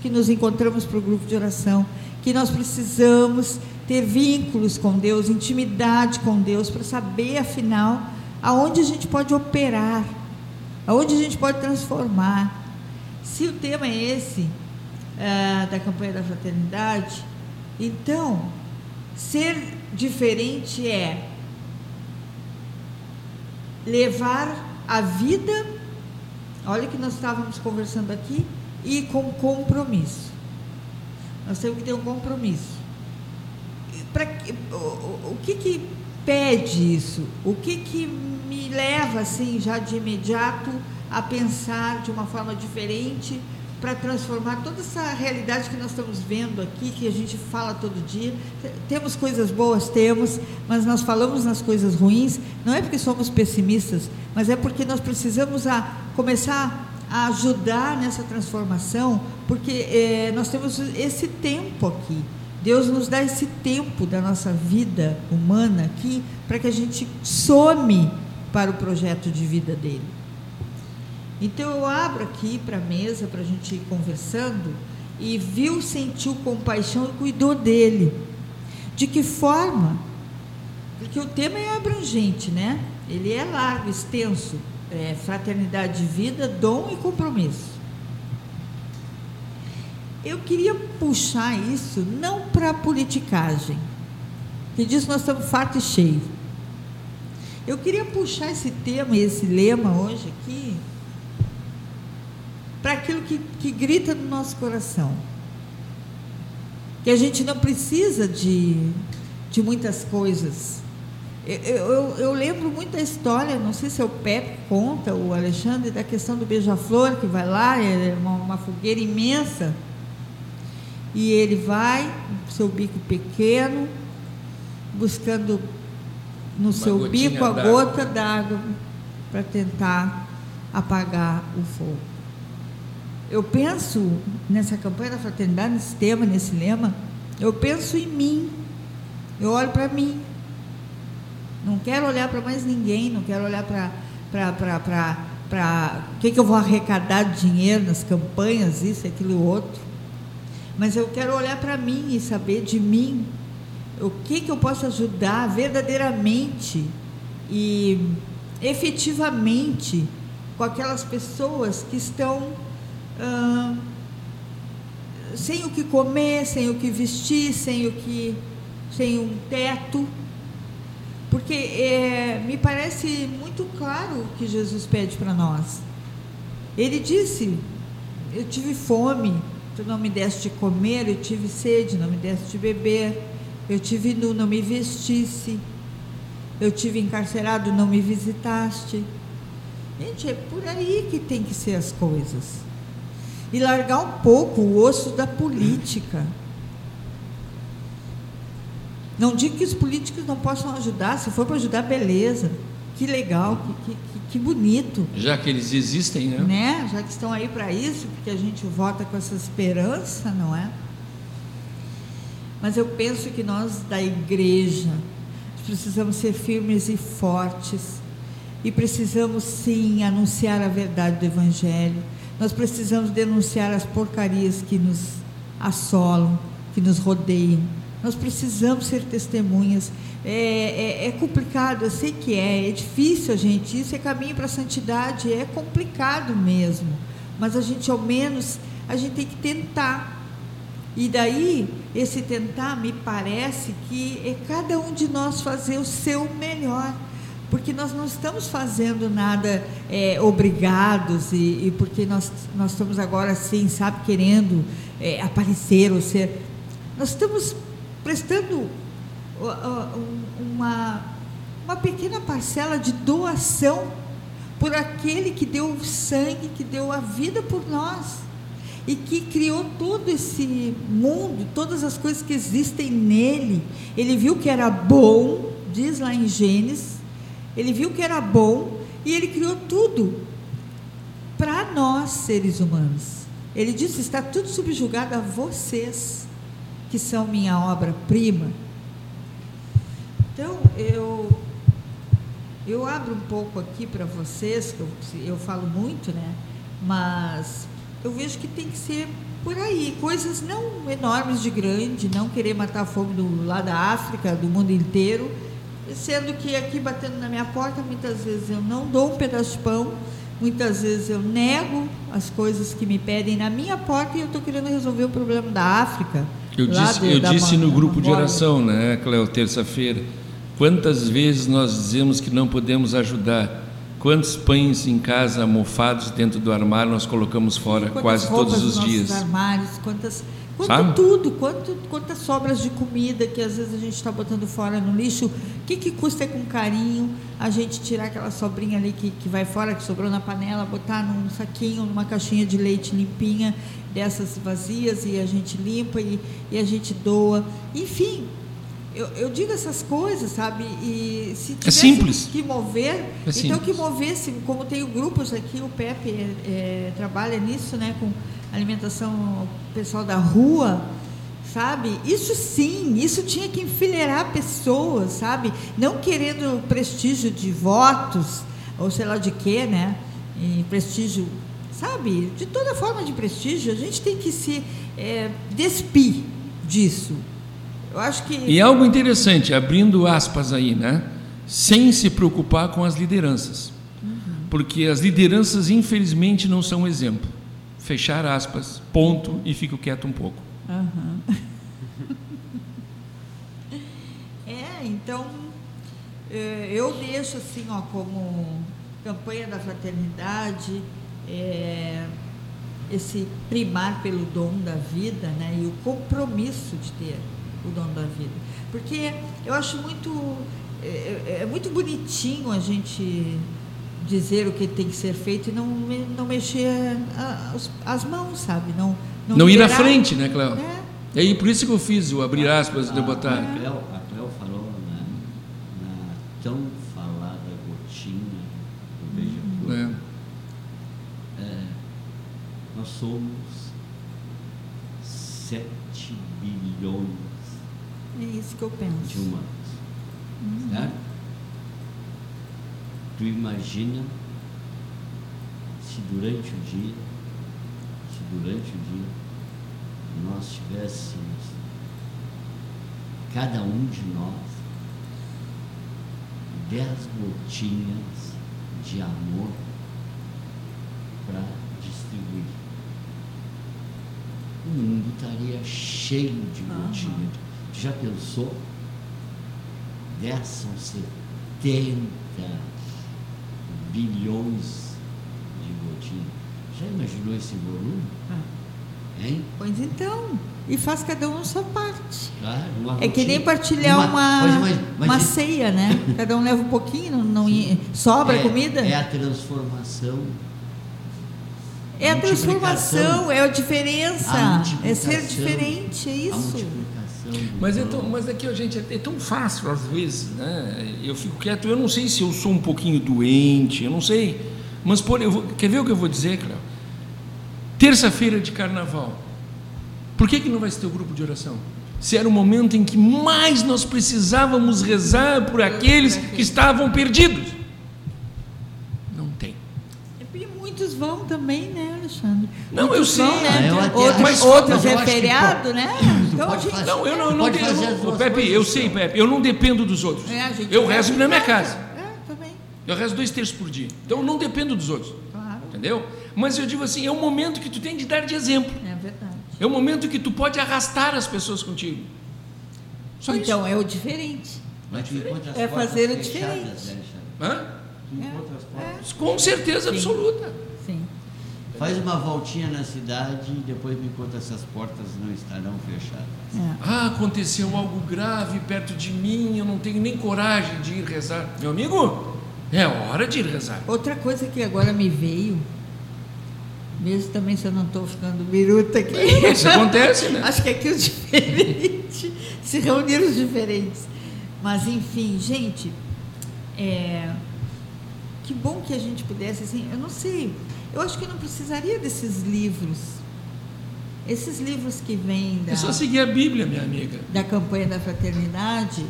que nos encontramos para o grupo de oração, que nós precisamos ter vínculos com Deus, intimidade com Deus, para saber, afinal, aonde a gente pode operar, aonde a gente pode transformar. Se o tema é esse, ah, da campanha da fraternidade, então, ser diferente é levar a vida Olha que nós estávamos conversando aqui e com compromisso. Nós temos que ter um compromisso. Pra, o, o que que pede isso? O que que me leva assim já de imediato a pensar de uma forma diferente para transformar toda essa realidade que nós estamos vendo aqui, que a gente fala todo dia. Temos coisas boas, temos, mas nós falamos nas coisas ruins, não é porque somos pessimistas, mas é porque nós precisamos a, começar a ajudar nessa transformação, porque é, nós temos esse tempo aqui. Deus nos dá esse tempo da nossa vida humana aqui para que a gente some para o projeto de vida dele. Então eu abro aqui para a mesa para a gente ir conversando e viu, sentiu compaixão e cuidou dele. De que forma? Porque o tema é abrangente, né? Ele é largo, extenso. É fraternidade de vida, dom e compromisso. Eu queria puxar isso não para politicagem, que disso nós estamos fartos e cheios. Eu queria puxar esse tema, esse lema hoje aqui, para aquilo que, que grita no nosso coração. Que a gente não precisa de, de muitas coisas. Eu, eu, eu lembro muito a história, não sei se é o Pepe conta, o Alexandre, da questão do beija-flor, que vai lá, é uma, uma fogueira imensa, e ele vai, seu bico pequeno, buscando no uma seu bico a gota d'água para tentar apagar o fogo eu penso nessa campanha da fraternidade, nesse tema, nesse lema, eu penso em mim, eu olho para mim. Não quero olhar para mais ninguém, não quero olhar para o que, que eu vou arrecadar de dinheiro nas campanhas, isso, aquilo e outro. Mas eu quero olhar para mim e saber de mim o que, que eu posso ajudar verdadeiramente e efetivamente com aquelas pessoas que estão sem o que comer, sem o que vestir, sem o que, sem um teto, porque é, me parece muito claro o que Jesus pede para nós. Ele disse: Eu tive fome tu não me deste de comer, eu tive sede, não me deste de beber, eu tive nu, não me vestisse, eu tive encarcerado, não me visitaste. Gente, é por aí que tem que ser as coisas. E largar um pouco o osso da política. Não digo que os políticos não possam ajudar, se for para ajudar, beleza. Que legal, que, que, que, bonito. Já que eles existem, né? né? Já que estão aí para isso, porque a gente vota com essa esperança, não é? Mas eu penso que nós da igreja precisamos ser firmes e fortes e precisamos sim anunciar a verdade do Evangelho. Nós precisamos denunciar as porcarias que nos assolam, que nos rodeiam. Nós precisamos ser testemunhas. É, é, é, complicado, eu sei que é, é difícil a gente. Isso é caminho para a santidade, é complicado mesmo. Mas a gente, ao menos, a gente tem que tentar. E daí, esse tentar, me parece que é cada um de nós fazer o seu melhor porque nós não estamos fazendo nada é, obrigados e, e, porque nós, nós estamos agora assim, sabe, querendo é, aparecer ou ser. Nós estamos prestando uma, uma pequena parcela de doação por aquele que deu o sangue, que deu a vida por nós e que criou todo esse mundo, todas as coisas que existem nele. Ele viu que era bom, diz lá em Gênesis ele viu que era bom e ele criou tudo para nós, seres humanos. Ele disse: está tudo subjugado a vocês, que são minha obra-prima. Então, eu, eu abro um pouco aqui para vocês, que eu, eu falo muito, né? Mas eu vejo que tem que ser por aí, coisas não enormes de grande, não querer matar a fome do, lá da África, do mundo inteiro, sendo que aqui batendo na minha porta, muitas vezes eu não dou um pedaço de pão, muitas vezes eu nego as coisas que me pedem na minha porta e eu estou querendo resolver o problema da África. Eu disse, de, eu disse no grupo de oração, né, Cléo, terça-feira, quantas vezes nós dizemos que não podemos ajudar, quantos pães em casa mofados dentro do armário nós colocamos fora quase todos os dias. Armários, quantas Quanto Sabe? tudo, quanto, quantas sobras de comida que às vezes a gente está botando fora no lixo, o que, que custa com carinho a gente tirar aquela sobrinha ali que, que vai fora, que sobrou na panela, botar num saquinho, numa caixinha de leite limpinha, dessas vazias, e a gente limpa e, e a gente doa. Enfim, eu, eu, digo essas coisas, sabe? E se é simples. que mover, é então que movesse, como tem grupos aqui, o Pepe é, é, trabalha nisso, né? Com alimentação pessoal da rua, sabe? Isso sim, isso tinha que enfileirar pessoas, sabe? Não querendo prestígio de votos, ou sei lá de quê, né? E prestígio, sabe? De toda forma de prestígio, a gente tem que se é, despir disso. Eu acho que. E algo interessante, abrindo aspas aí, né? Sem se preocupar com as lideranças. Uhum. Porque as lideranças, infelizmente, não são exemplo fechar aspas, ponto, e fico quieto um pouco. Uhum. é, então, é, eu deixo assim, ó, como campanha da fraternidade, é, esse primar pelo dom da vida, né, e o compromisso de ter o dom da vida. Porque eu acho muito, é, é, é muito bonitinho a gente dizer o que tem que ser feito e não, não mexer as, as mãos, sabe? Não, não, não ir à frente, né, Cléo? É. E aí, por isso que eu fiz o abrir aspas de botar. A Cléo, a Cléo falou né, na tão falada gotinha do beija-flor. É. É, nós somos 7 bilhões é isso que eu penso. de humanos. Uhum. Certo? Tu imagina se durante o dia, se durante o dia nós tivéssemos, cada um de nós, dez gotinhas de amor para distribuir. O mundo estaria cheio de gotinhas. Uhum. Já pensou? Dez são setenta bilhões de gotinhas. Já imaginou esse volume? Ah. Hein? Pois então. E faz cada um a sua parte. Claro, uma É que nem partilhar uma, Mas, mas, mas uma ceia, né? Cada um leva um pouquinho, não, sobra é, comida. É a transformação. É a transformação, é a diferença. A É ser diferente, é A isso. Multiplicação. do Mas, é mas aqui, ó, gente, é, é tão fácil às vezes, né? Eu fico quieto, eu não sei se eu sou um pouquinho doente, eu não sei. Mas, por, eu vou, quer ver o que eu vou dizer, Cléo? Terça-feira de carnaval. Por que, que não vai se ter o grupo de oração? Se era o momento em que mais nós precisávamos rezar por aqueles que estavam perdidos. Não tem. E muitos vão também, né, Alexandre? Não, Muitos eu sei. Vão, né? Ah, eu até outros mas eu é feriado, né? Então, pode gente, fazer- Não, eu não, não Pode duas Pepe, eu sei, Pepe, eu não dependo dos outros. é, a gente eu rezo na minha casa. É, também, Eu rezo dois terços por dia. Então eu não dependo dos outros. claro. Entendeu? Mas eu digo assim, é um momento que tu tem de dar de exemplo. É verdade. É um momento que tu pode arrastar as pessoas contigo. Só então, é o diferente. Mas É fazer o fechadas, diferente. né, isso. Hã? As portas. Com certeza Sim. absoluta. Sim. Faz uma voltinha na cidade e depois me conta se as portas não estarão fechadas. É. Ah, aconteceu algo grave perto de mim, eu não tenho nem coragem de ir rezar. Meu amigo, é hora de ir rezar. Outra coisa que agora me veio, mesmo também se eu não estou ficando biruta aqui. Isso acontece, né? Acho que aqui os diferentes se reuniram os diferentes. Mas enfim, gente, é, que bom que a gente pudesse, assim, eu não sei, eu acho que não precisaria desses livros. Esses livros que vêm da, É só seguir a Bíblia, minha amiga. da campanha da fraternidade,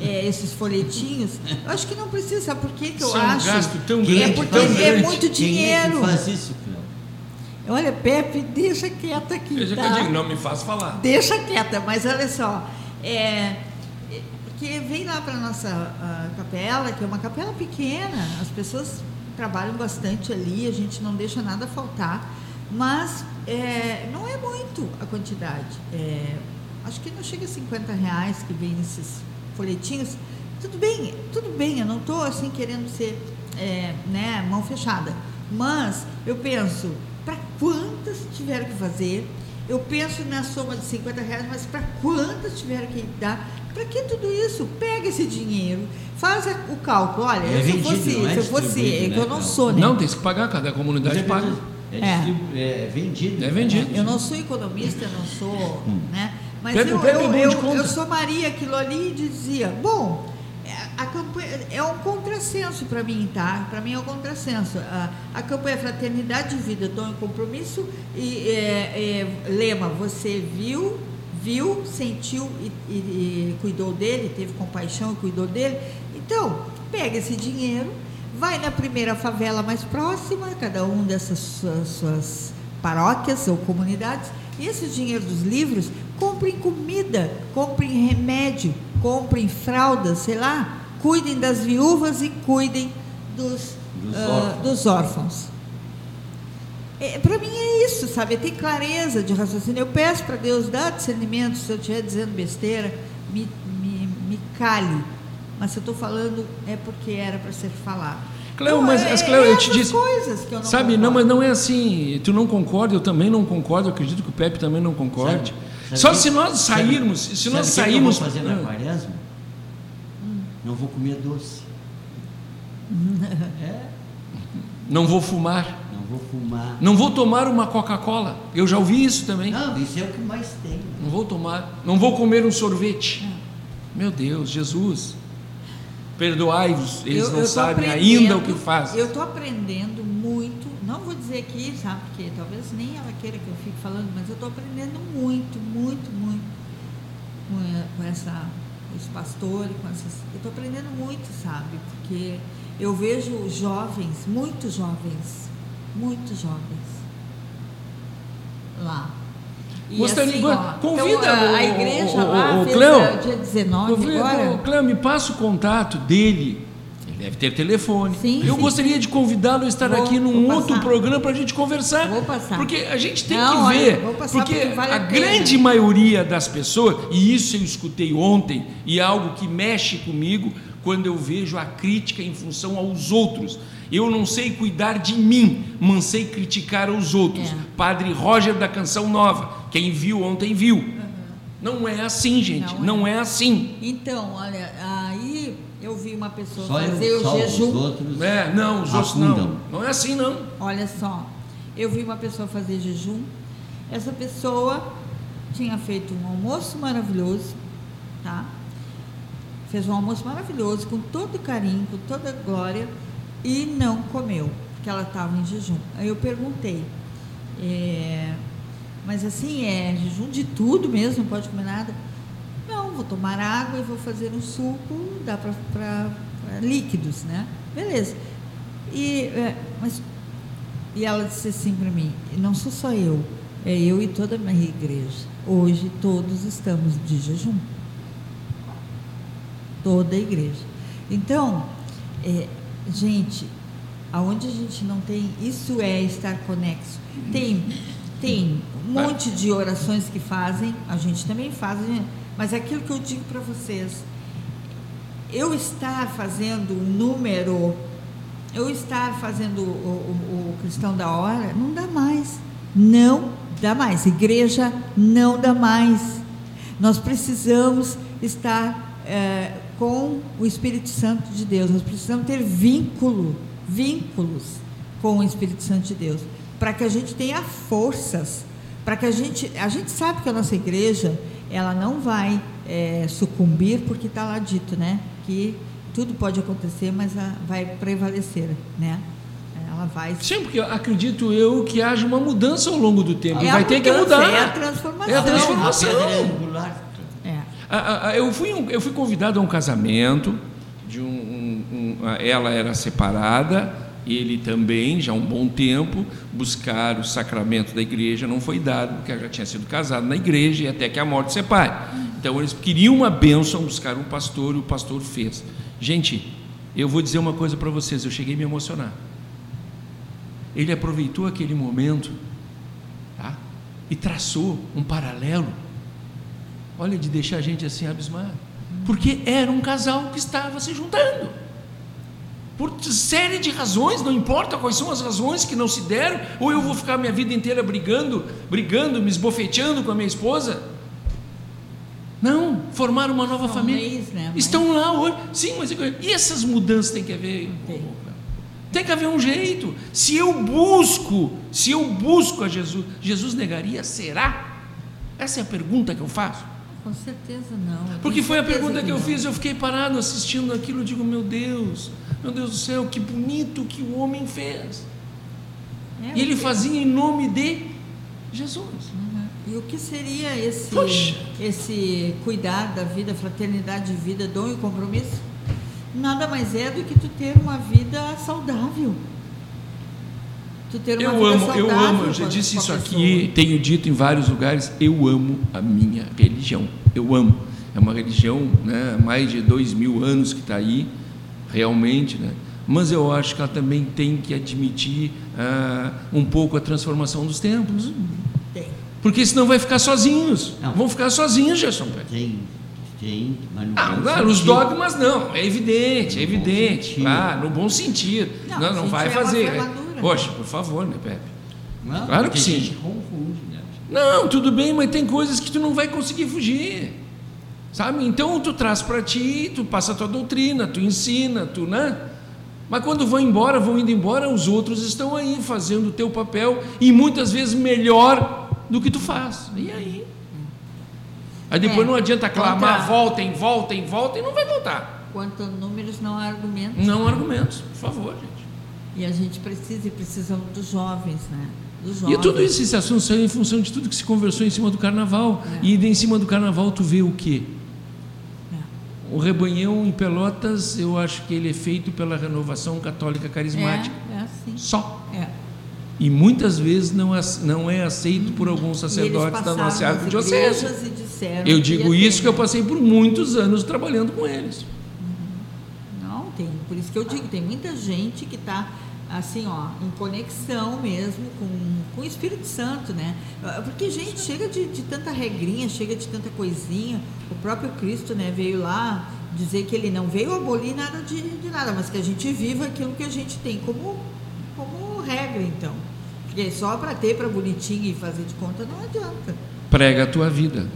é, esses folhetinhos, eu acho que não precisa, sabe por quê que eu Isso é um acho? gasto tão é grande, porque tão é grande. muito Quem é dinheiro. que faz isso? Olha, Pepe, deixa quieta aqui. Que tá? eu digo, não me faz falar. Deixa quieta, mas olha só. É, é, porque vem lá para a nossa ah, capela, que é uma capela pequena, as pessoas trabalham bastante ali, a gente não deixa nada faltar, mas é, não é muito a quantidade. É, acho que não chega a 50 reais que vem nesses folhetinhos. Tudo bem, tudo bem, eu não estou assim querendo ser é, né, mão fechada. Mas eu penso, para quantas tiveram que fazer? Eu penso na soma de 50 reais, mas para quantas tiveram que dar? Para que tudo isso? Pega esse dinheiro, faz o cálculo. Olha, É se eu vendido, fosse, não é se eu fosse, é né, eu não sou, né? Não, tem que pagar, cada comunidade paga. É, É. é vendido. É vendido. Eu não sou economista, não sou, né? Mas Pepe- eu, é eu, eu, eu somaria aquilo ali e dizia, bom, é, a campanha é um contrassenso para mim, tá? Para mim é um contrassenso. A, a campanha Fraternidade de Vida, Dom e Compromisso e é, é, lema, você viu, viu, sentiu e, e- e cuidou dele, teve compaixão e cuidou dele. Então, pega esse dinheiro, vai na primeira favela mais próxima, cada um dessas suas, suas paróquias ou comunidades, e esse dinheiro dos livros, comprem comida, comprem remédio, comprem fraldas, sei lá, cuidem das viúvas e cuidem dos, Dos órfãos. dos órfãos. É, para mim é isso, sabe? É ter clareza de raciocínio. Eu peço para Deus dar discernimento se eu estiver dizendo besteira, me, me, me cale. Mas se eu estou falando é porque era para ser falado. Cleo, Então, mas é- as Cleo, eu te disse. coisas que eu não Sabe, concordo. não, mas não é assim. Tu não concorda, eu também não concordo, eu acredito que o Pepe também não concorde. Sabe- sabe Só que- se nós sabe- sairmos, se sabe nós o que que sairmos. Eu vou fazer na Ah, quaresma? Não vou comer doce. é, não vou fumar, não vou fumar. não vou tomar uma Coca-Cola. Eu já ouvi isso também. Não, isso é o que mais tem. Não vou tomar, não vou comer um sorvete. Meu Deus, Jesus. Perdoai-vos, eles Eu- não eu sabem ainda o que fazem. Eu estou aprendendo muito, não vou dizer aqui, sabe, porque talvez nem ela queira que eu fique falando, mas eu estou aprendendo muito, muito, muito com, essa, os pastores, com essas. Eu estou aprendendo muito, sabe, porque eu vejo jovens, muitos jovens, muitos jovens lá. E Gostaria- assim, ó, convida então, a, a o- igreja o- o- lá o Cleo. o dia 19 Convida- agora. Ô, Cleo, me passa o contato dele. Ele deve ter telefone. Sim, eu sim. gostaria de convidá-lo a estar Vou- aqui num outro passar. programa para a gente conversar. Vou passar. Porque a gente tem Não, que olha, ver. passar porque porque vale a a grande maioria das pessoas, e isso eu escutei ontem, e é algo que mexe comigo quando eu vejo a crítica em função aos outros. Eu não sei cuidar de mim, mas sei criticar os outros. É. Padre Roger da Canção Nova. Quem viu ontem viu. Não é assim, gente. Não Não, é. é. assim. Então, olha, aí eu vi uma pessoa Só, fazer eu, o só os jejum. outros. É, não, os outros não. Afundam. Não é assim, não. Olha só, eu vi uma pessoa fazer jejum. Essa pessoa tinha feito um almoço maravilhoso, tá? Fez um almoço maravilhoso, com todo carinho, com toda glória, e não comeu, porque ela estava em jejum. Aí eu perguntei, é, mas assim, é jejum de tudo mesmo, não pode comer nada? Não, vou tomar água e vou fazer um suco, dá para líquidos, né? Beleza. E, é, mas, e ela disse assim para mim, não sou só eu, é eu e toda a minha igreja. Hoje todos estamos de jejum. Toda a igreja. Então, é, gente, aonde a gente não tem, isso é estar conexo. Tem, tem um monte de orações que fazem, a gente também faz, mas é aquilo que eu digo para vocês, eu estar fazendo um número, eu estar fazendo o, o- o cristão da hora, não dá mais. Não dá mais. Igreja não dá mais. Nós precisamos estar eh, com o Espírito Santo de Deus. Nós precisamos ter vínculo, vínculos com o Espírito Santo de Deus, para que a gente tenha forças, para que a gente, a gente sabe que a nossa igreja, ela não vai eh, sucumbir, porque está lá dito, né, que tudo pode acontecer, mas a- vai prevalecer, né? Ela vai Sim, porque eu acredito eu que haja uma mudança ao longo do tempo. É vai ter que mudar. é a transformação. É a A transformação. Eu, fui eu fui convidado a um casamento, de um, um- um- ah, ela era separada, ele também, já há um bom tempo, buscar o sacramento da igreja não foi dado, porque ela já tinha sido casada na igreja e até que a morte separe. Então eles queriam uma bênção, buscar um pastor e o pastor fez. Gente, eu vou dizer uma coisa para vocês, eu cheguei a me emocionar. Ele aproveitou aquele momento tá? e traçou um paralelo Olha, de deixar a gente assim abismado. Porque era um casal que estava se juntando. Por série de razões, não importa quais são as razões que não se deram, ou eu vou ficar minha vida inteira brigando, brigando, me esbofeteando com a minha esposa. Não, formaram uma nova São família. leis, né, Estão lá hoje. Sim, mas e essas mudanças tem que haver? Tem. Tem que haver um jeito. Se eu busco, se eu busco a Jesus, Jesus negaria? Será? Essa é a pergunta que eu faço. Com certeza não. eu Porque foi a pergunta que eu não. fiz, eu fiquei parado assistindo aquilo, eu digo, meu Deus, meu Deus do céu, que bonito que o homem fez. É, E ele fazia em nome de Jesus. Uhum. E o que seria esse, esse cuidar da vida, fraternidade de vida, dom e compromisso? Nada mais é do que tu ter uma vida saudável. Tu ter uma Eu vida amo, saudável. eu amo, eu já disse isso pessoa. aqui, tenho dito em vários lugares, eu amo a minha religião. Eu amo. É uma religião, né, há mais de dois mil anos que está aí, realmente, né? Mas eu acho que ela também tem que admitir ah, um pouco a transformação dos tempos. Tem. Porque senão vai ficar sozinhos. Não. Vão ficar sozinhos, Gerson. Pérez. Tem, tem, mas no Ah, claro, os dogmas não, é evidente, é No evidente. Ah, no bom sentido. Não, Não, não, vai é fazer. Poxa, por favor, né, Pepe? Não, Claro que sim. Gente confunde, né? Não, tudo bem, mas tem coisas que tu não vai conseguir fugir. Sabe? Então tu traz para ti, tu passa a tua doutrina, tu ensina, tu, né? Mas quando vão embora, vão indo embora, os outros estão aí fazendo o teu papel e muitas vezes melhor do que tu faz. E aí? Aí depois É, não adianta clamar, contra- voltem, voltem, voltem, não vai voltar. Quanto a números, não há argumentos. Não argumentos, por favor, gente. E a gente precisa e precisamos dos jovens, né? E tudo isso, esse assunto saiu em função de tudo que se conversou em cima do carnaval. É. E em cima do carnaval tu vê o quê? É. O rebanhão em Pelotas, eu acho que ele é feito pela renovação católica carismática. É, é assim. Só. É. E muitas vezes não, ac- não é aceito por alguns E eles sacerdotes da nossa arquidiocese. Eu digo isso ter, que eu passei por muitos anos trabalhando com eles. Isso que eu digo, tem muita gente que está assim, ó, em conexão mesmo com, com o Espírito Santo, né? Porque, gente, chega de, de tanta regrinha, chega de tanta coisinha. O próprio Cristo, né, veio lá dizer que ele não veio abolir nada de, de nada, mas que a gente viva aquilo que a gente tem como, como regra, então. Porque só para ter para bonitinho e fazer de conta não adianta. Prega a tua vida.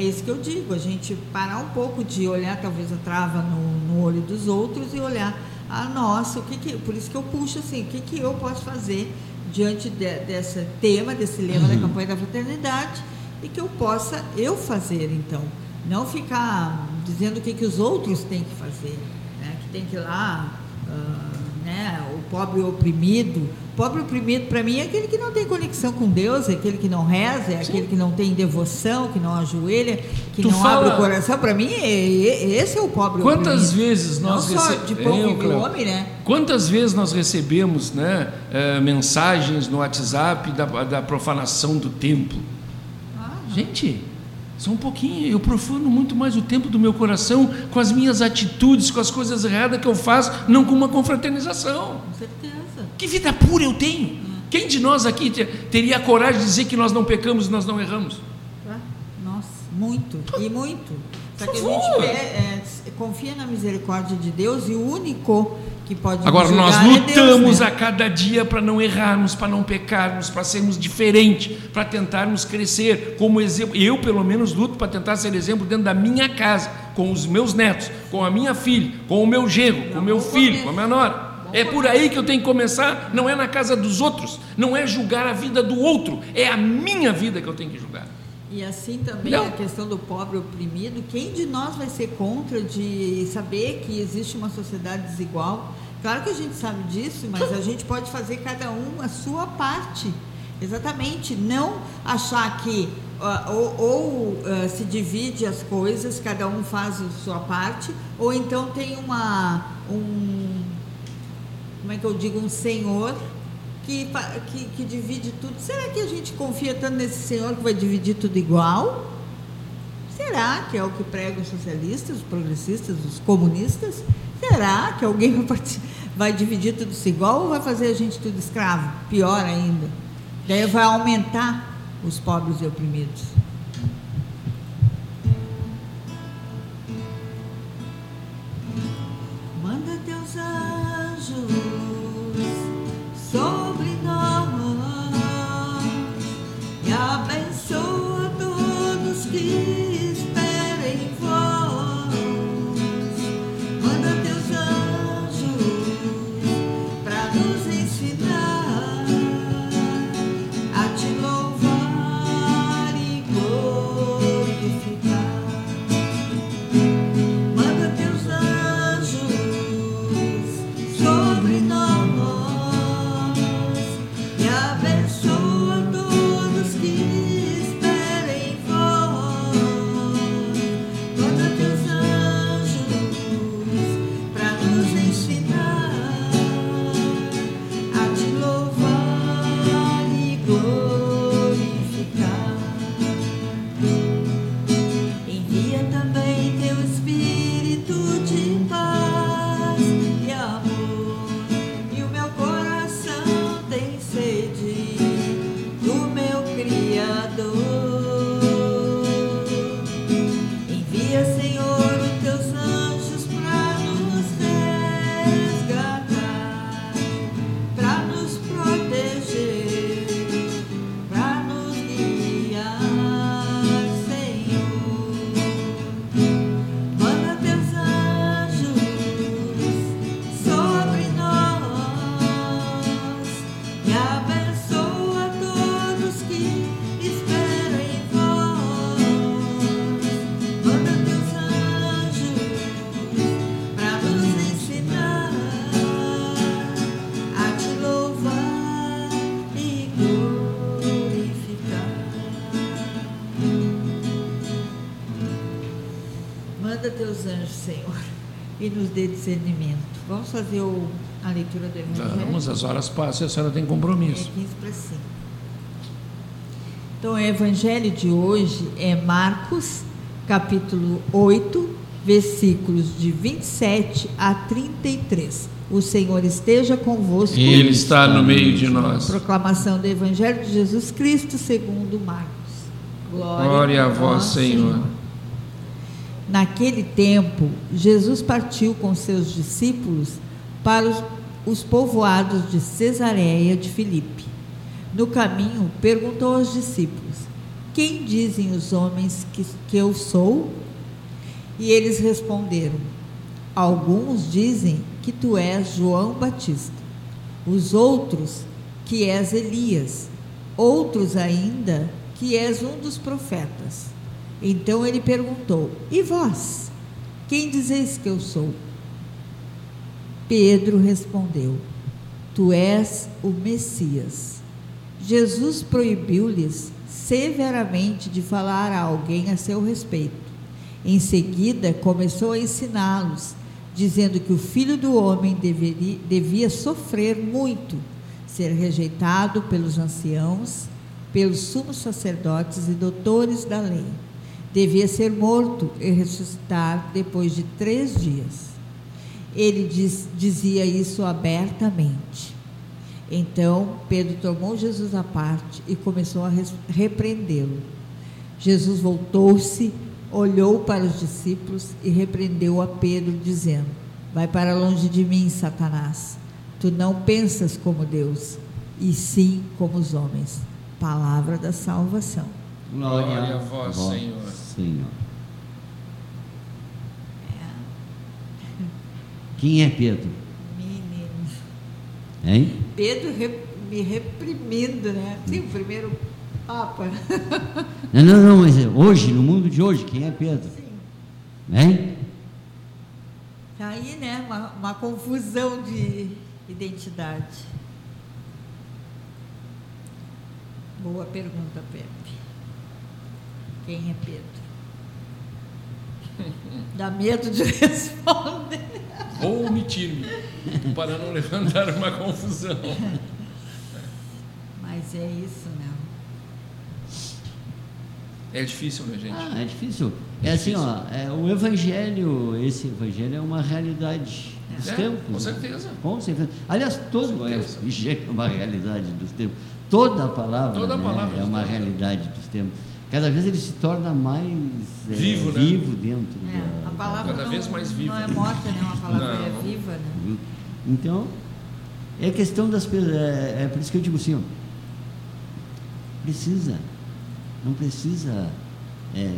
É, isso que eu digo, a gente parar um pouco de olhar talvez a trava no, no olho dos outros e olhar a nossa, o que, que por isso que eu puxo assim, o que, que eu posso fazer diante de, desse tema, desse lema uhum. da campanha da fraternidade e que eu possa eu fazer então, não ficar dizendo o que, que os outros têm que fazer, né? que tem que ir lá, uh, né? o pobre oprimido. O pobre oprimido, para mim, é aquele que não tem conexão com Deus, é aquele que não reza, é Sim. aquele que não tem devoção, que não ajoelha, que tu não fala... abre o coração. Para mim, é, é, esse é o pobre Quantas oprimido. vezes nós recebemos. homem, né? Quantas vezes nós recebemos né, uh, mensagens no WhatsApp da, da profanação do templo? Ah, Gente só um pouquinho, eu profano muito mais o tempo do meu coração com as minhas atitudes, com as coisas erradas que eu faço, não com uma confraternização. Com certeza. Que vida pura eu tenho? Hum. Quem de nós aqui teria a coragem de dizer que nós não pecamos e nós não erramos? Ah, nossa, muito, e muito. Só que a gente é, confia na misericórdia de Deus e o único Agora nós lutamos é Deus, né? a cada dia para não errarmos, para não pecarmos, para sermos diferentes, para tentarmos crescer como exemplo. Eu pelo menos luto para tentar ser exemplo dentro da minha casa, com os meus netos, com a minha filha, com o meu genro, com o meu filho, com a minha nora. É por aí que eu tenho que começar, não é na casa dos outros, não é julgar a vida do outro, é a minha vida que eu tenho que julgar. E assim também não. a questão do pobre oprimido, quem de nós vai ser contra de saber que existe uma sociedade desigual? Claro que a gente sabe disso, mas a gente pode fazer cada um a sua parte. Exatamente, não achar que uh, ou, ou uh, se divide as coisas, cada um faz a sua parte, ou então tem uma um como é que eu digo, um senhor que, que, que divide tudo. Será que a gente confia tanto nesse senhor que vai dividir tudo igual? Será que é o que pregam os socialistas, os progressistas, os comunistas? Será que alguém vai, vai dividir tudo isso igual ou vai fazer a gente tudo escravo? Pior ainda. Daí vai aumentar os pobres e oprimidos. Nos dê discernimento. Vamos fazer o, a leitura do Evangelho? Vamos, as horas passam e a senhora tem compromisso. É 15 para 5. Então, o Evangelho de hoje é Marcos, capítulo 8, versículos de 27 a 33. O Senhor esteja convosco. Ele está no meio de nós. Proclamação do Evangelho de Jesus Cristo segundo Marcos. Glória, Glória a vós, Senhor. Senhor. Naquele tempo, Jesus partiu com seus discípulos para os, os povoados de Cesareia de Filipe. No caminho, perguntou aos discípulos: Quem dizem os homens que, que eu sou? E eles responderam: Alguns dizem que tu és João Batista, os outros que és Elias, outros ainda que és um dos profetas. Então ele perguntou: E vós? Quem dizeis que eu sou? Pedro respondeu: Tu és o Messias. Jesus proibiu-lhes severamente de falar a alguém a seu respeito. Em seguida, começou a ensiná-los, dizendo que o filho do homem deveria, devia sofrer muito, ser rejeitado pelos anciãos, pelos sumos sacerdotes e doutores da lei devia ser morto e ressuscitar depois de três dias. Ele diz, dizia isso abertamente. Então Pedro tomou Jesus à parte e começou a repreendê-lo. Jesus voltou-se, olhou para os discípulos e repreendeu a Pedro, dizendo: Vai para longe de mim, Satanás. Tu não pensas como Deus, e sim como os homens. Palavra da salvação. Glória, Glória a vós, vós Senhor. Senhor. Quem é Pedro? Menino. Hein? Pedro me reprimindo, né? Sim, o primeiro Papa. Não, não, não, mas hoje, no mundo de hoje, quem é Pedro? Sim. Hein? Tá aí, né? Uma, uma confusão de identidade. Boa pergunta, Pepe. Quem é Pedro? Dá medo de responder. Vou omitir-me, para não levantar uma confusão. Mas é isso, né? É difícil, né, gente? Ah, é difícil. É, é assim, ó, é, o evangelho, esse evangelho é uma realidade dos é, tempos. Com né? certeza. Né? Com certeza. Aliás, todo o evangelho é uma realidade dos tempos. Toda a palavra, Toda a né, palavra é uma realidade dos tempos cada vez ele se torna mais é, vivo, né? vivo dentro é, da, a palavra cada não, vez mais viva não é morta né? Uma palavra não. é viva né? Então é questão das pessoas é, é, por isso que eu digo assim ó, precisa não precisa é,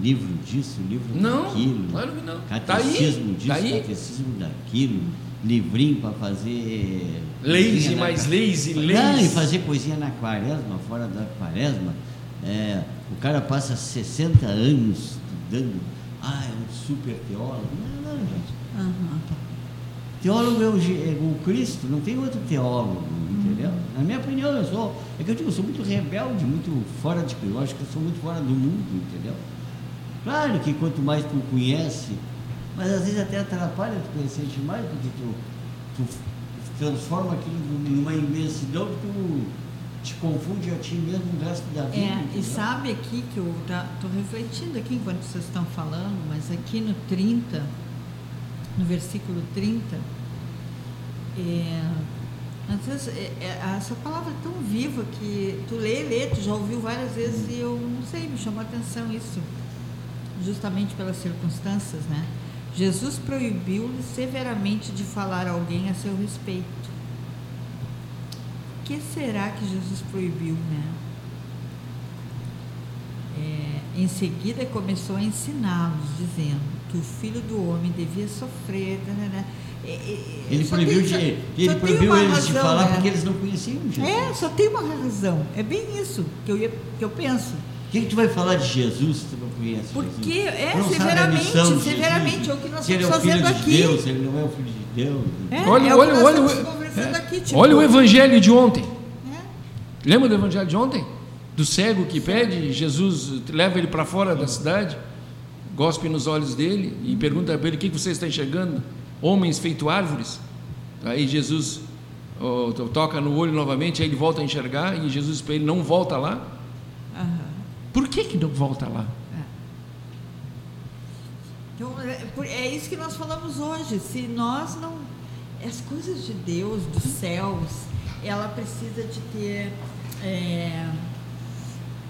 livro disso livro não, daquilo claro que não. Catecismo tá disso tá catecismo daquilo livrinho para fazer leis e mais leis e leis não, e fazer coisinha na quaresma fora da quaresma é, o cara passa 60 anos estudando, ah, é um super teólogo. Não, não, gente. Uhum. Teólogo é o, é o, Cristo, não tem outro teólogo, entendeu? Uhum. Na minha opinião, eu sou, é que eu digo, eu sou muito rebelde, muito fora de, eu acho que eu sou muito fora do mundo, entendeu? Claro que quanto mais tu conhece, mas às vezes até atrapalha tu conhecer demais, porque tu, tu transforma aquilo numa imensidão que tu te confunde a ti mesmo o resto da vida. É, e sabe aqui que eu estou refletindo aqui enquanto vocês estão falando, mas aqui no 30, no versículo 30, é, às vezes, é, é, essa palavra é tão viva que tu lê, lê, tu já ouviu várias vezes e eu não sei, me chamou a atenção isso, justamente pelas circunstâncias, né? Jesus proibiu-lhe severamente de falar a alguém a seu respeito que será que Jesus proibiu, né? É, em seguida começou a ensiná-los, dizendo que o filho do homem devia sofrer. Né, né, né. ele proibiu, tem, de, ele proibiu eles razão, de falar né? porque eles não conheciam Jesus. É, só tem uma razão. É bem isso que eu, ia, que eu penso. O que, que tu vai falar de Jesus se tu não conhece Porque Jesus? é severamente, severamente, é o que nós estamos fazendo aqui. De Deus, ele não é o filho de Deus. É, olha, é olha, olha, é. aqui, tipo, olha o evangelho de ontem. Lembra do evangelho de ontem? Do cego que pede, Jesus leva ele para fora da cidade, gospe nos olhos dele e pergunta para ele: O que você está enxergando? Homens feito árvores? Aí Jesus oh, toca no olho novamente, aí ele volta a enxergar e Jesus para ele: Não volta lá. Uhum. Por que, que não volta lá? É. Então, é, é isso que nós falamos hoje. Se nós não. As coisas de Deus, dos céus, ela precisa de ter é,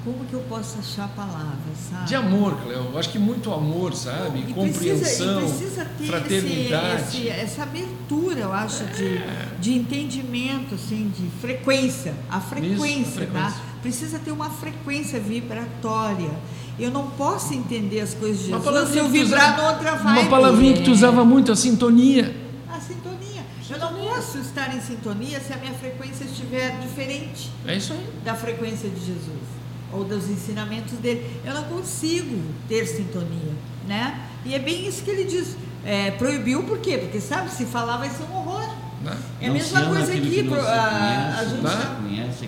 como que eu posso achar palavras, sabe? De amor, Cléo. Eu acho que muito amor, sabe? E Compreensão, precisa, e precisa ter fraternidade. esse- esse- essa abertura, eu acho, de, de entendimento, assim, de frequência. A frequência, a tá? frequência. Precisa ter uma frequência vibratória. Eu não posso entender as coisas de Jesus se eu vibrar usava- noutra vibe. Uma palavrinha que tu É. usava muito, a. A sintonia. Eu não posso estar em sintonia se a minha frequência estiver diferente É isso aí. da frequência de Jesus ou dos ensinamentos dele. Eu não consigo ter sintonia, né? E é bem isso que ele diz. É, proibiu por quê? Porque sabe, se falar vai ser um horror. Né? É a Não mesma coisa aqui. que não pro- a, a gente não Né? se conhece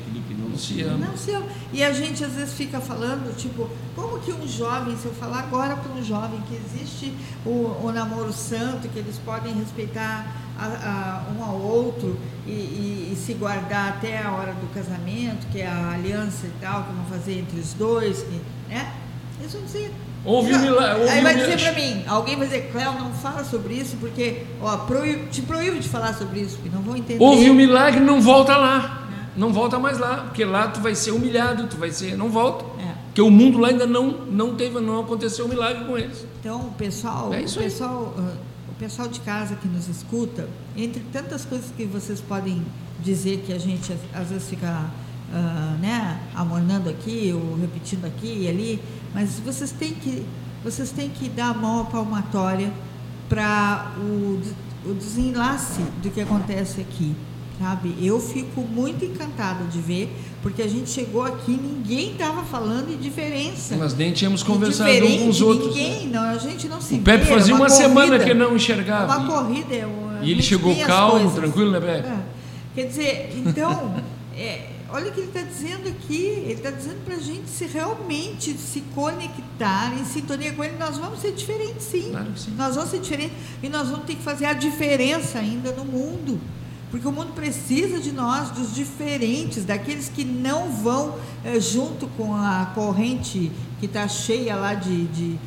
aquele que não, se se ama. ama. E a gente às vezes fica falando, tipo, como que um jovem, se eu falar agora para um jovem que existe o, o namoro santo, que eles podem respeitar a- a- um ao outro e, e- e se guardar até a hora do casamento, que é a aliança e tal, que vão fazer entre os dois, que, né? Eles vão dizer. Um milagre. houve Aí vai dizer para mim, alguém vai dizer, Cléo, não fala sobre isso, porque, ó, proíbo- te proíbo de falar sobre isso, porque não vão entender. Houve um milagre, não volta lá. Não volta mais lá, porque lá tu vai ser humilhado, tu vai ser, não volta. É. Porque o mundo lá ainda não não teve, não aconteceu um milagre com eles. Então, o pessoal, É o pessoal, ah, o pessoal de casa que nos escuta, entre tantas coisas que vocês podem dizer que a gente às- vezes fica, ah, né, amornando aqui ou repetindo aqui e ali, mas vocês têm que, vocês têm que dar a mão à palmatória para o, o desenlace do que acontece aqui. Sabe? Eu fico muito encantada de ver, porque a gente chegou aqui, ninguém estava falando em diferença. Nós nem tínhamos conversado um com os outros. né? Ninguém, não, a gente não se O Pepe vê, fazia uma, corrida, semana que não enxergava. Uma corrida, uma, E ele chegou calmo, coisas. tranquilo, né, Pepe? É. Quer dizer, então, é, olha o que ele está dizendo aqui. Ele está dizendo para a gente se realmente se conectar em sintonia com ele, nós vamos ser diferentes, sim. Claro que sim. Nós vamos ser diferentes e nós vamos ter que fazer a diferença ainda no mundo. Porque o mundo precisa de nós, dos diferentes, daqueles que não vão eh, junto com a corrente que está cheia lá de, de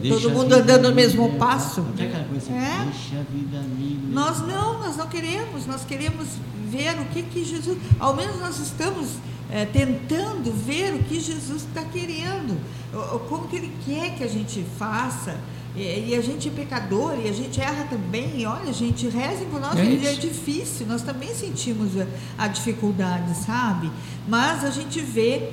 Deixa todo mundo vida andando no mesmo livre. passo. Aquela coisa assim, É. deixa a vida livre. Nós não, nós não queremos, nós queremos ver o que, que Jesus, ao menos nós estamos eh, tentando ver o que Jesus está querendo, como que Ele quer que a gente faça. E, e a gente é pecador e a gente erra também. E olha, gente, rezem por nós, É porque é difícil. Nós também sentimos a, a dificuldade, sabe? Mas a gente vê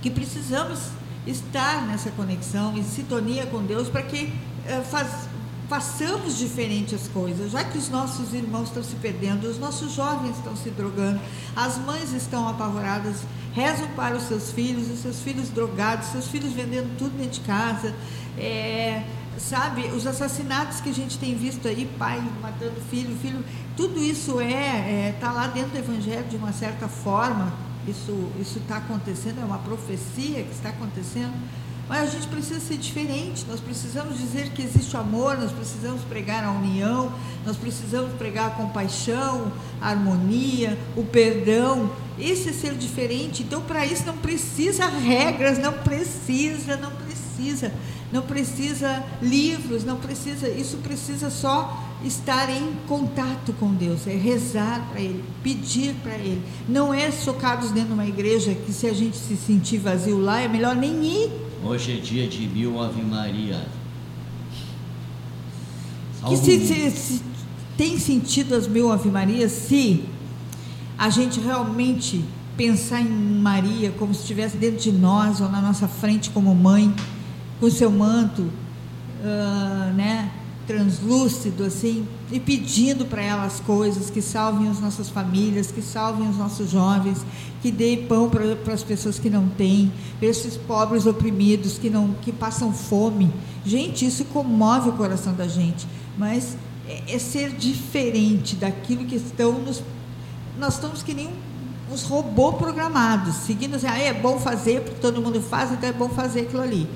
que precisamos estar nessa conexão, em sintonia com Deus, para que eh, faz- façamos diferente as coisas, já que os nossos irmãos estão se perdendo, os nossos jovens estão se drogando, as mães estão apavoradas, rezam para os seus filhos, os seus filhos drogados, seus filhos vendendo tudo dentro de casa, eh, sabe, os assassinatos que a gente tem visto aí, pai matando filho, filho, tudo isso é está lá dentro do evangelho de uma certa forma, isso isso está acontecendo, é uma profecia que está acontecendo, mas a gente precisa ser diferente, nós precisamos dizer que existe amor, nós precisamos pregar a união, nós precisamos pregar a compaixão, a harmonia, o perdão. Esse é ser diferente. Então, para isso não precisa regras, não precisa, não precisa, não precisa livros, não precisa, isso precisa só estar em contato com Deus, é rezar para Ele, pedir para Ele. Não é socados dentro de uma igreja que se a gente se sentir vazio lá, é melhor nem ir. Hoje é dia de mil Ave Maria. Que se, se- se tem sentido as mil Ave Marias se a gente realmente pensar em Maria como se estivesse dentro de nós ou na nossa frente como mãe, com seu manto, ah, né, translúcido assim, e pedindo para ela as coisas que salvem as nossas famílias, que salvem os nossos jovens, que dê pão para as pessoas que não têm, esses pobres oprimidos que não que passam fome. Gente, isso comove o coração da gente, mas é, é ser diferente daquilo que estão nos nós estamos que nem uns robôs programados, seguindo assim, ah, é bom fazer, porque todo mundo faz, então é bom fazer aquilo ali.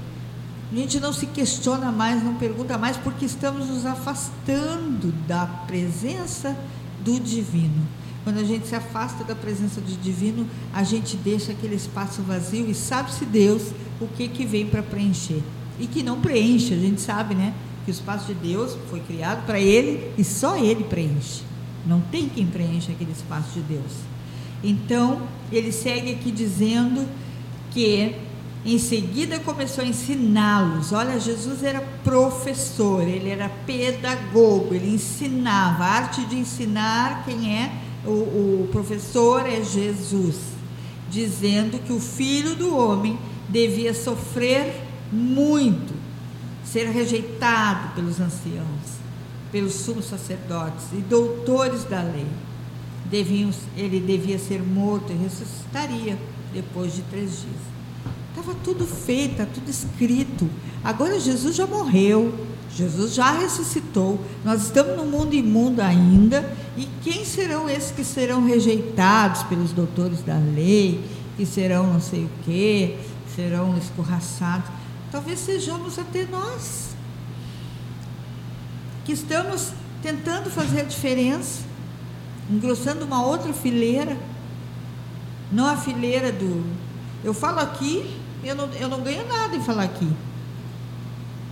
A gente não se questiona mais, não pergunta mais, porque estamos nos afastando da presença do divino. Quando a gente se afasta da presença do divino, a gente deixa aquele espaço vazio e sabe-se Deus o que, que vem para preencher. E que não preenche, a gente sabe, né? Que o espaço de Deus foi criado para Ele e só Ele preenche. Não tem quem preencha aquele espaço de Deus. Então, ele segue aqui dizendo que Em seguida começou a ensiná-los. Olha, Jesus era professor, ele era pedagogo, ele ensinava. A arte de ensinar, quem é? O, o professor é Jesus, dizendo que o filho do homem devia sofrer muito, ser rejeitado pelos anciãos, pelos sumos sacerdotes e doutores da lei. Deviam, ele devia ser morto e ressuscitaria depois de três dias. Estava tudo feito, está tudo escrito. Agora Jesus já morreu, Jesus já ressuscitou. Nós estamos no mundo imundo ainda. E quem serão esses que serão rejeitados pelos doutores da lei, que serão não sei o quê, serão escorraçados? Talvez sejamos até nós, que estamos tentando fazer a diferença, engrossando uma outra fileira, não a fileira do. Eu falo aqui, eu não, eu não ganho nada em falar aqui.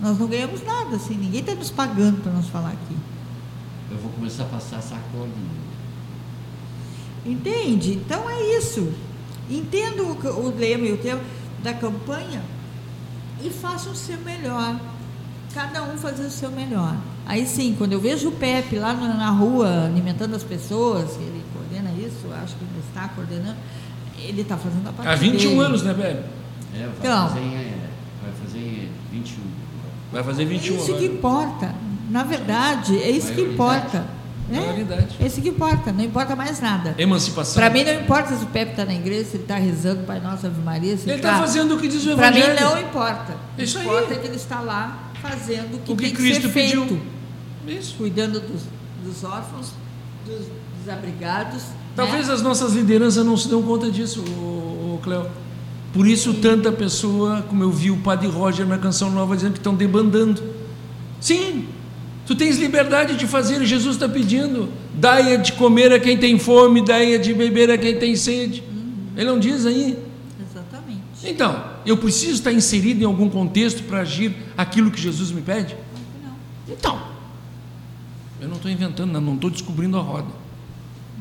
Nós não ganhamos nada, assim, ninguém está nos pagando para nós falar aqui. Eu vou começar a passar sacola. Entende? Então é isso. Entenda o, o lema e o tema da campanha e faça o seu melhor. Cada um fazer o seu melhor. Aí sim, quando eu vejo o Pepe lá na, na rua alimentando as pessoas, ele coordena isso, acho que ele está coordenando, ele está fazendo a parte Há 21 dele. anos, né, Pepe? É, vai, Então. fazer, em- vai fazer em 21. Vai fazer É 21 isso que agora. importa. Na verdade, é isso que importa. Maioridade. É isso que importa, não importa mais nada. Emancipação. Para mim não importa se o Pepe está na igreja, se ele está rezando Pai Nosso Ave Maria, se Ele está fazendo o que diz o Para mim Evangelho. não importa. O que Isso aí. importa é que ele está lá fazendo o que, O que tem que Cristo pediu. Isso. Cuidando dos, dos órfãos, dos desabrigados. Talvez né? as nossas lideranças não se dão conta disso, o, Cléo. Por isso tanta pessoa, como eu vi o Padre Roger na canção nova dizendo que estão debandando. Sim, tu tens liberdade de fazer, Jesus está pedindo. Dai de comer a quem tem fome, dai de beber a quem tem sede. Ele não diz aí. Exatamente. Então, eu preciso estar inserido em algum contexto para agir aquilo que Jesus me pede? Não. Então, eu não estou inventando, não estou descobrindo a roda.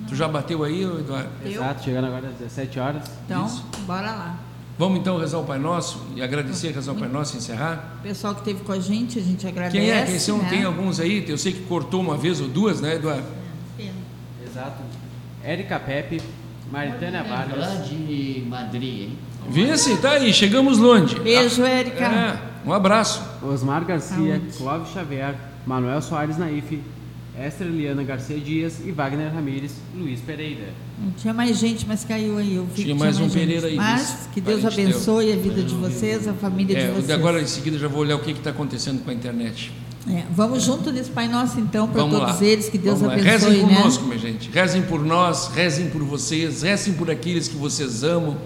Tu já bateu aí, Eduardo? Eu? Exato, chegando agora às 17 horas. Então, Isso. bora lá. Vamos então rezar o Pai Nosso e agradecer, rezar o Pai Nosso e encerrar? O pessoal que esteve com a gente, a gente agradece. Quem é? Quem são? né? Tem alguns aí? Eu sei que cortou uma vez ou duas, né, Eduardo? Pena. Exato. Érica Pepe, Maritânia É lá Vargas, de Madrid, hein? Vice, tá aí, chegamos longe. Beijo, Érica. É, um abraço. Osmar Garcia, Saúde. Clóvis Xavier, Manuel Soares Naif, Esther Eliana Garcia Dias e Wagner Ramires, Luiz Pereira. Não tinha mais gente, mas caiu aí. Eu vi Tinha que mais um gente. Pereira aí, Mas que Deus abençoe a vida de vocês, a família de É, vocês. agora em seguida já vou olhar o que está acontecendo com a internet. É, vamos junto nesse Pai Nosso, então, para todos lá. eles. Que Deus Vamos lá. abençoe, Rezem né? conosco, minha gente. Rezem por nós, rezem por vocês, rezem por aqueles que vocês amam.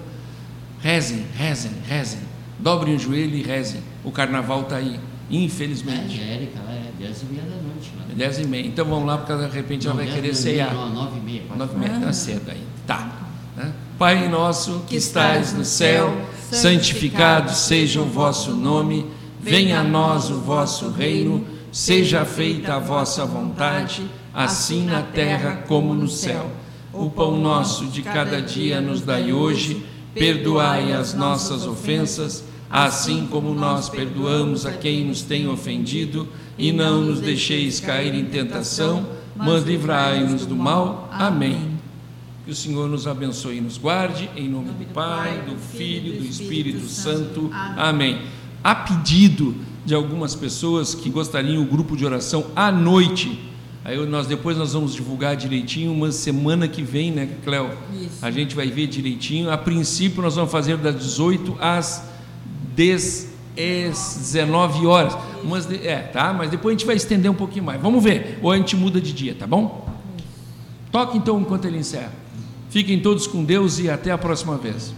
Rezem, rezem, rezem. Dobrem o joelho e rezem. O carnaval está aí, infelizmente. é, Érica, lá é 10 e noite. 10 e meia. Então vamos lá, porque de repente ela Não, vai 10 querer ceiar. Não, 9 e meia. 9 e meia, Ah. tá cedo aí. Tá. né? Pai nosso que estais no céu, santificado seja o vosso nome, venha a nós o vosso reino, seja feita a vossa vontade, assim na terra como no céu. O pão nosso de cada dia nos dai hoje, perdoai as nossas ofensas, assim como nós perdoamos a quem nos tem ofendido, e não nos deixeis cair em tentação, mas livrai-nos do mal. Amém. Que o Senhor nos abençoe e nos guarde, em nome do Pai, do Filho do Espírito Santo. Amém. A pedido de algumas pessoas que gostariam o grupo de oração à noite. Aí nós depois nós vamos divulgar direitinho, uma semana que vem, né, Cléo? Isso. A gente vai ver direitinho. A princípio nós vamos fazer das 18 às 10 às 19 horas. Mas, de- é, tá? Mas depois a gente vai estender um pouquinho mais. Vamos ver. Ou a gente muda de dia, tá bom? Toque então enquanto ele encerra. Fiquem todos com Deus e até a próxima vez.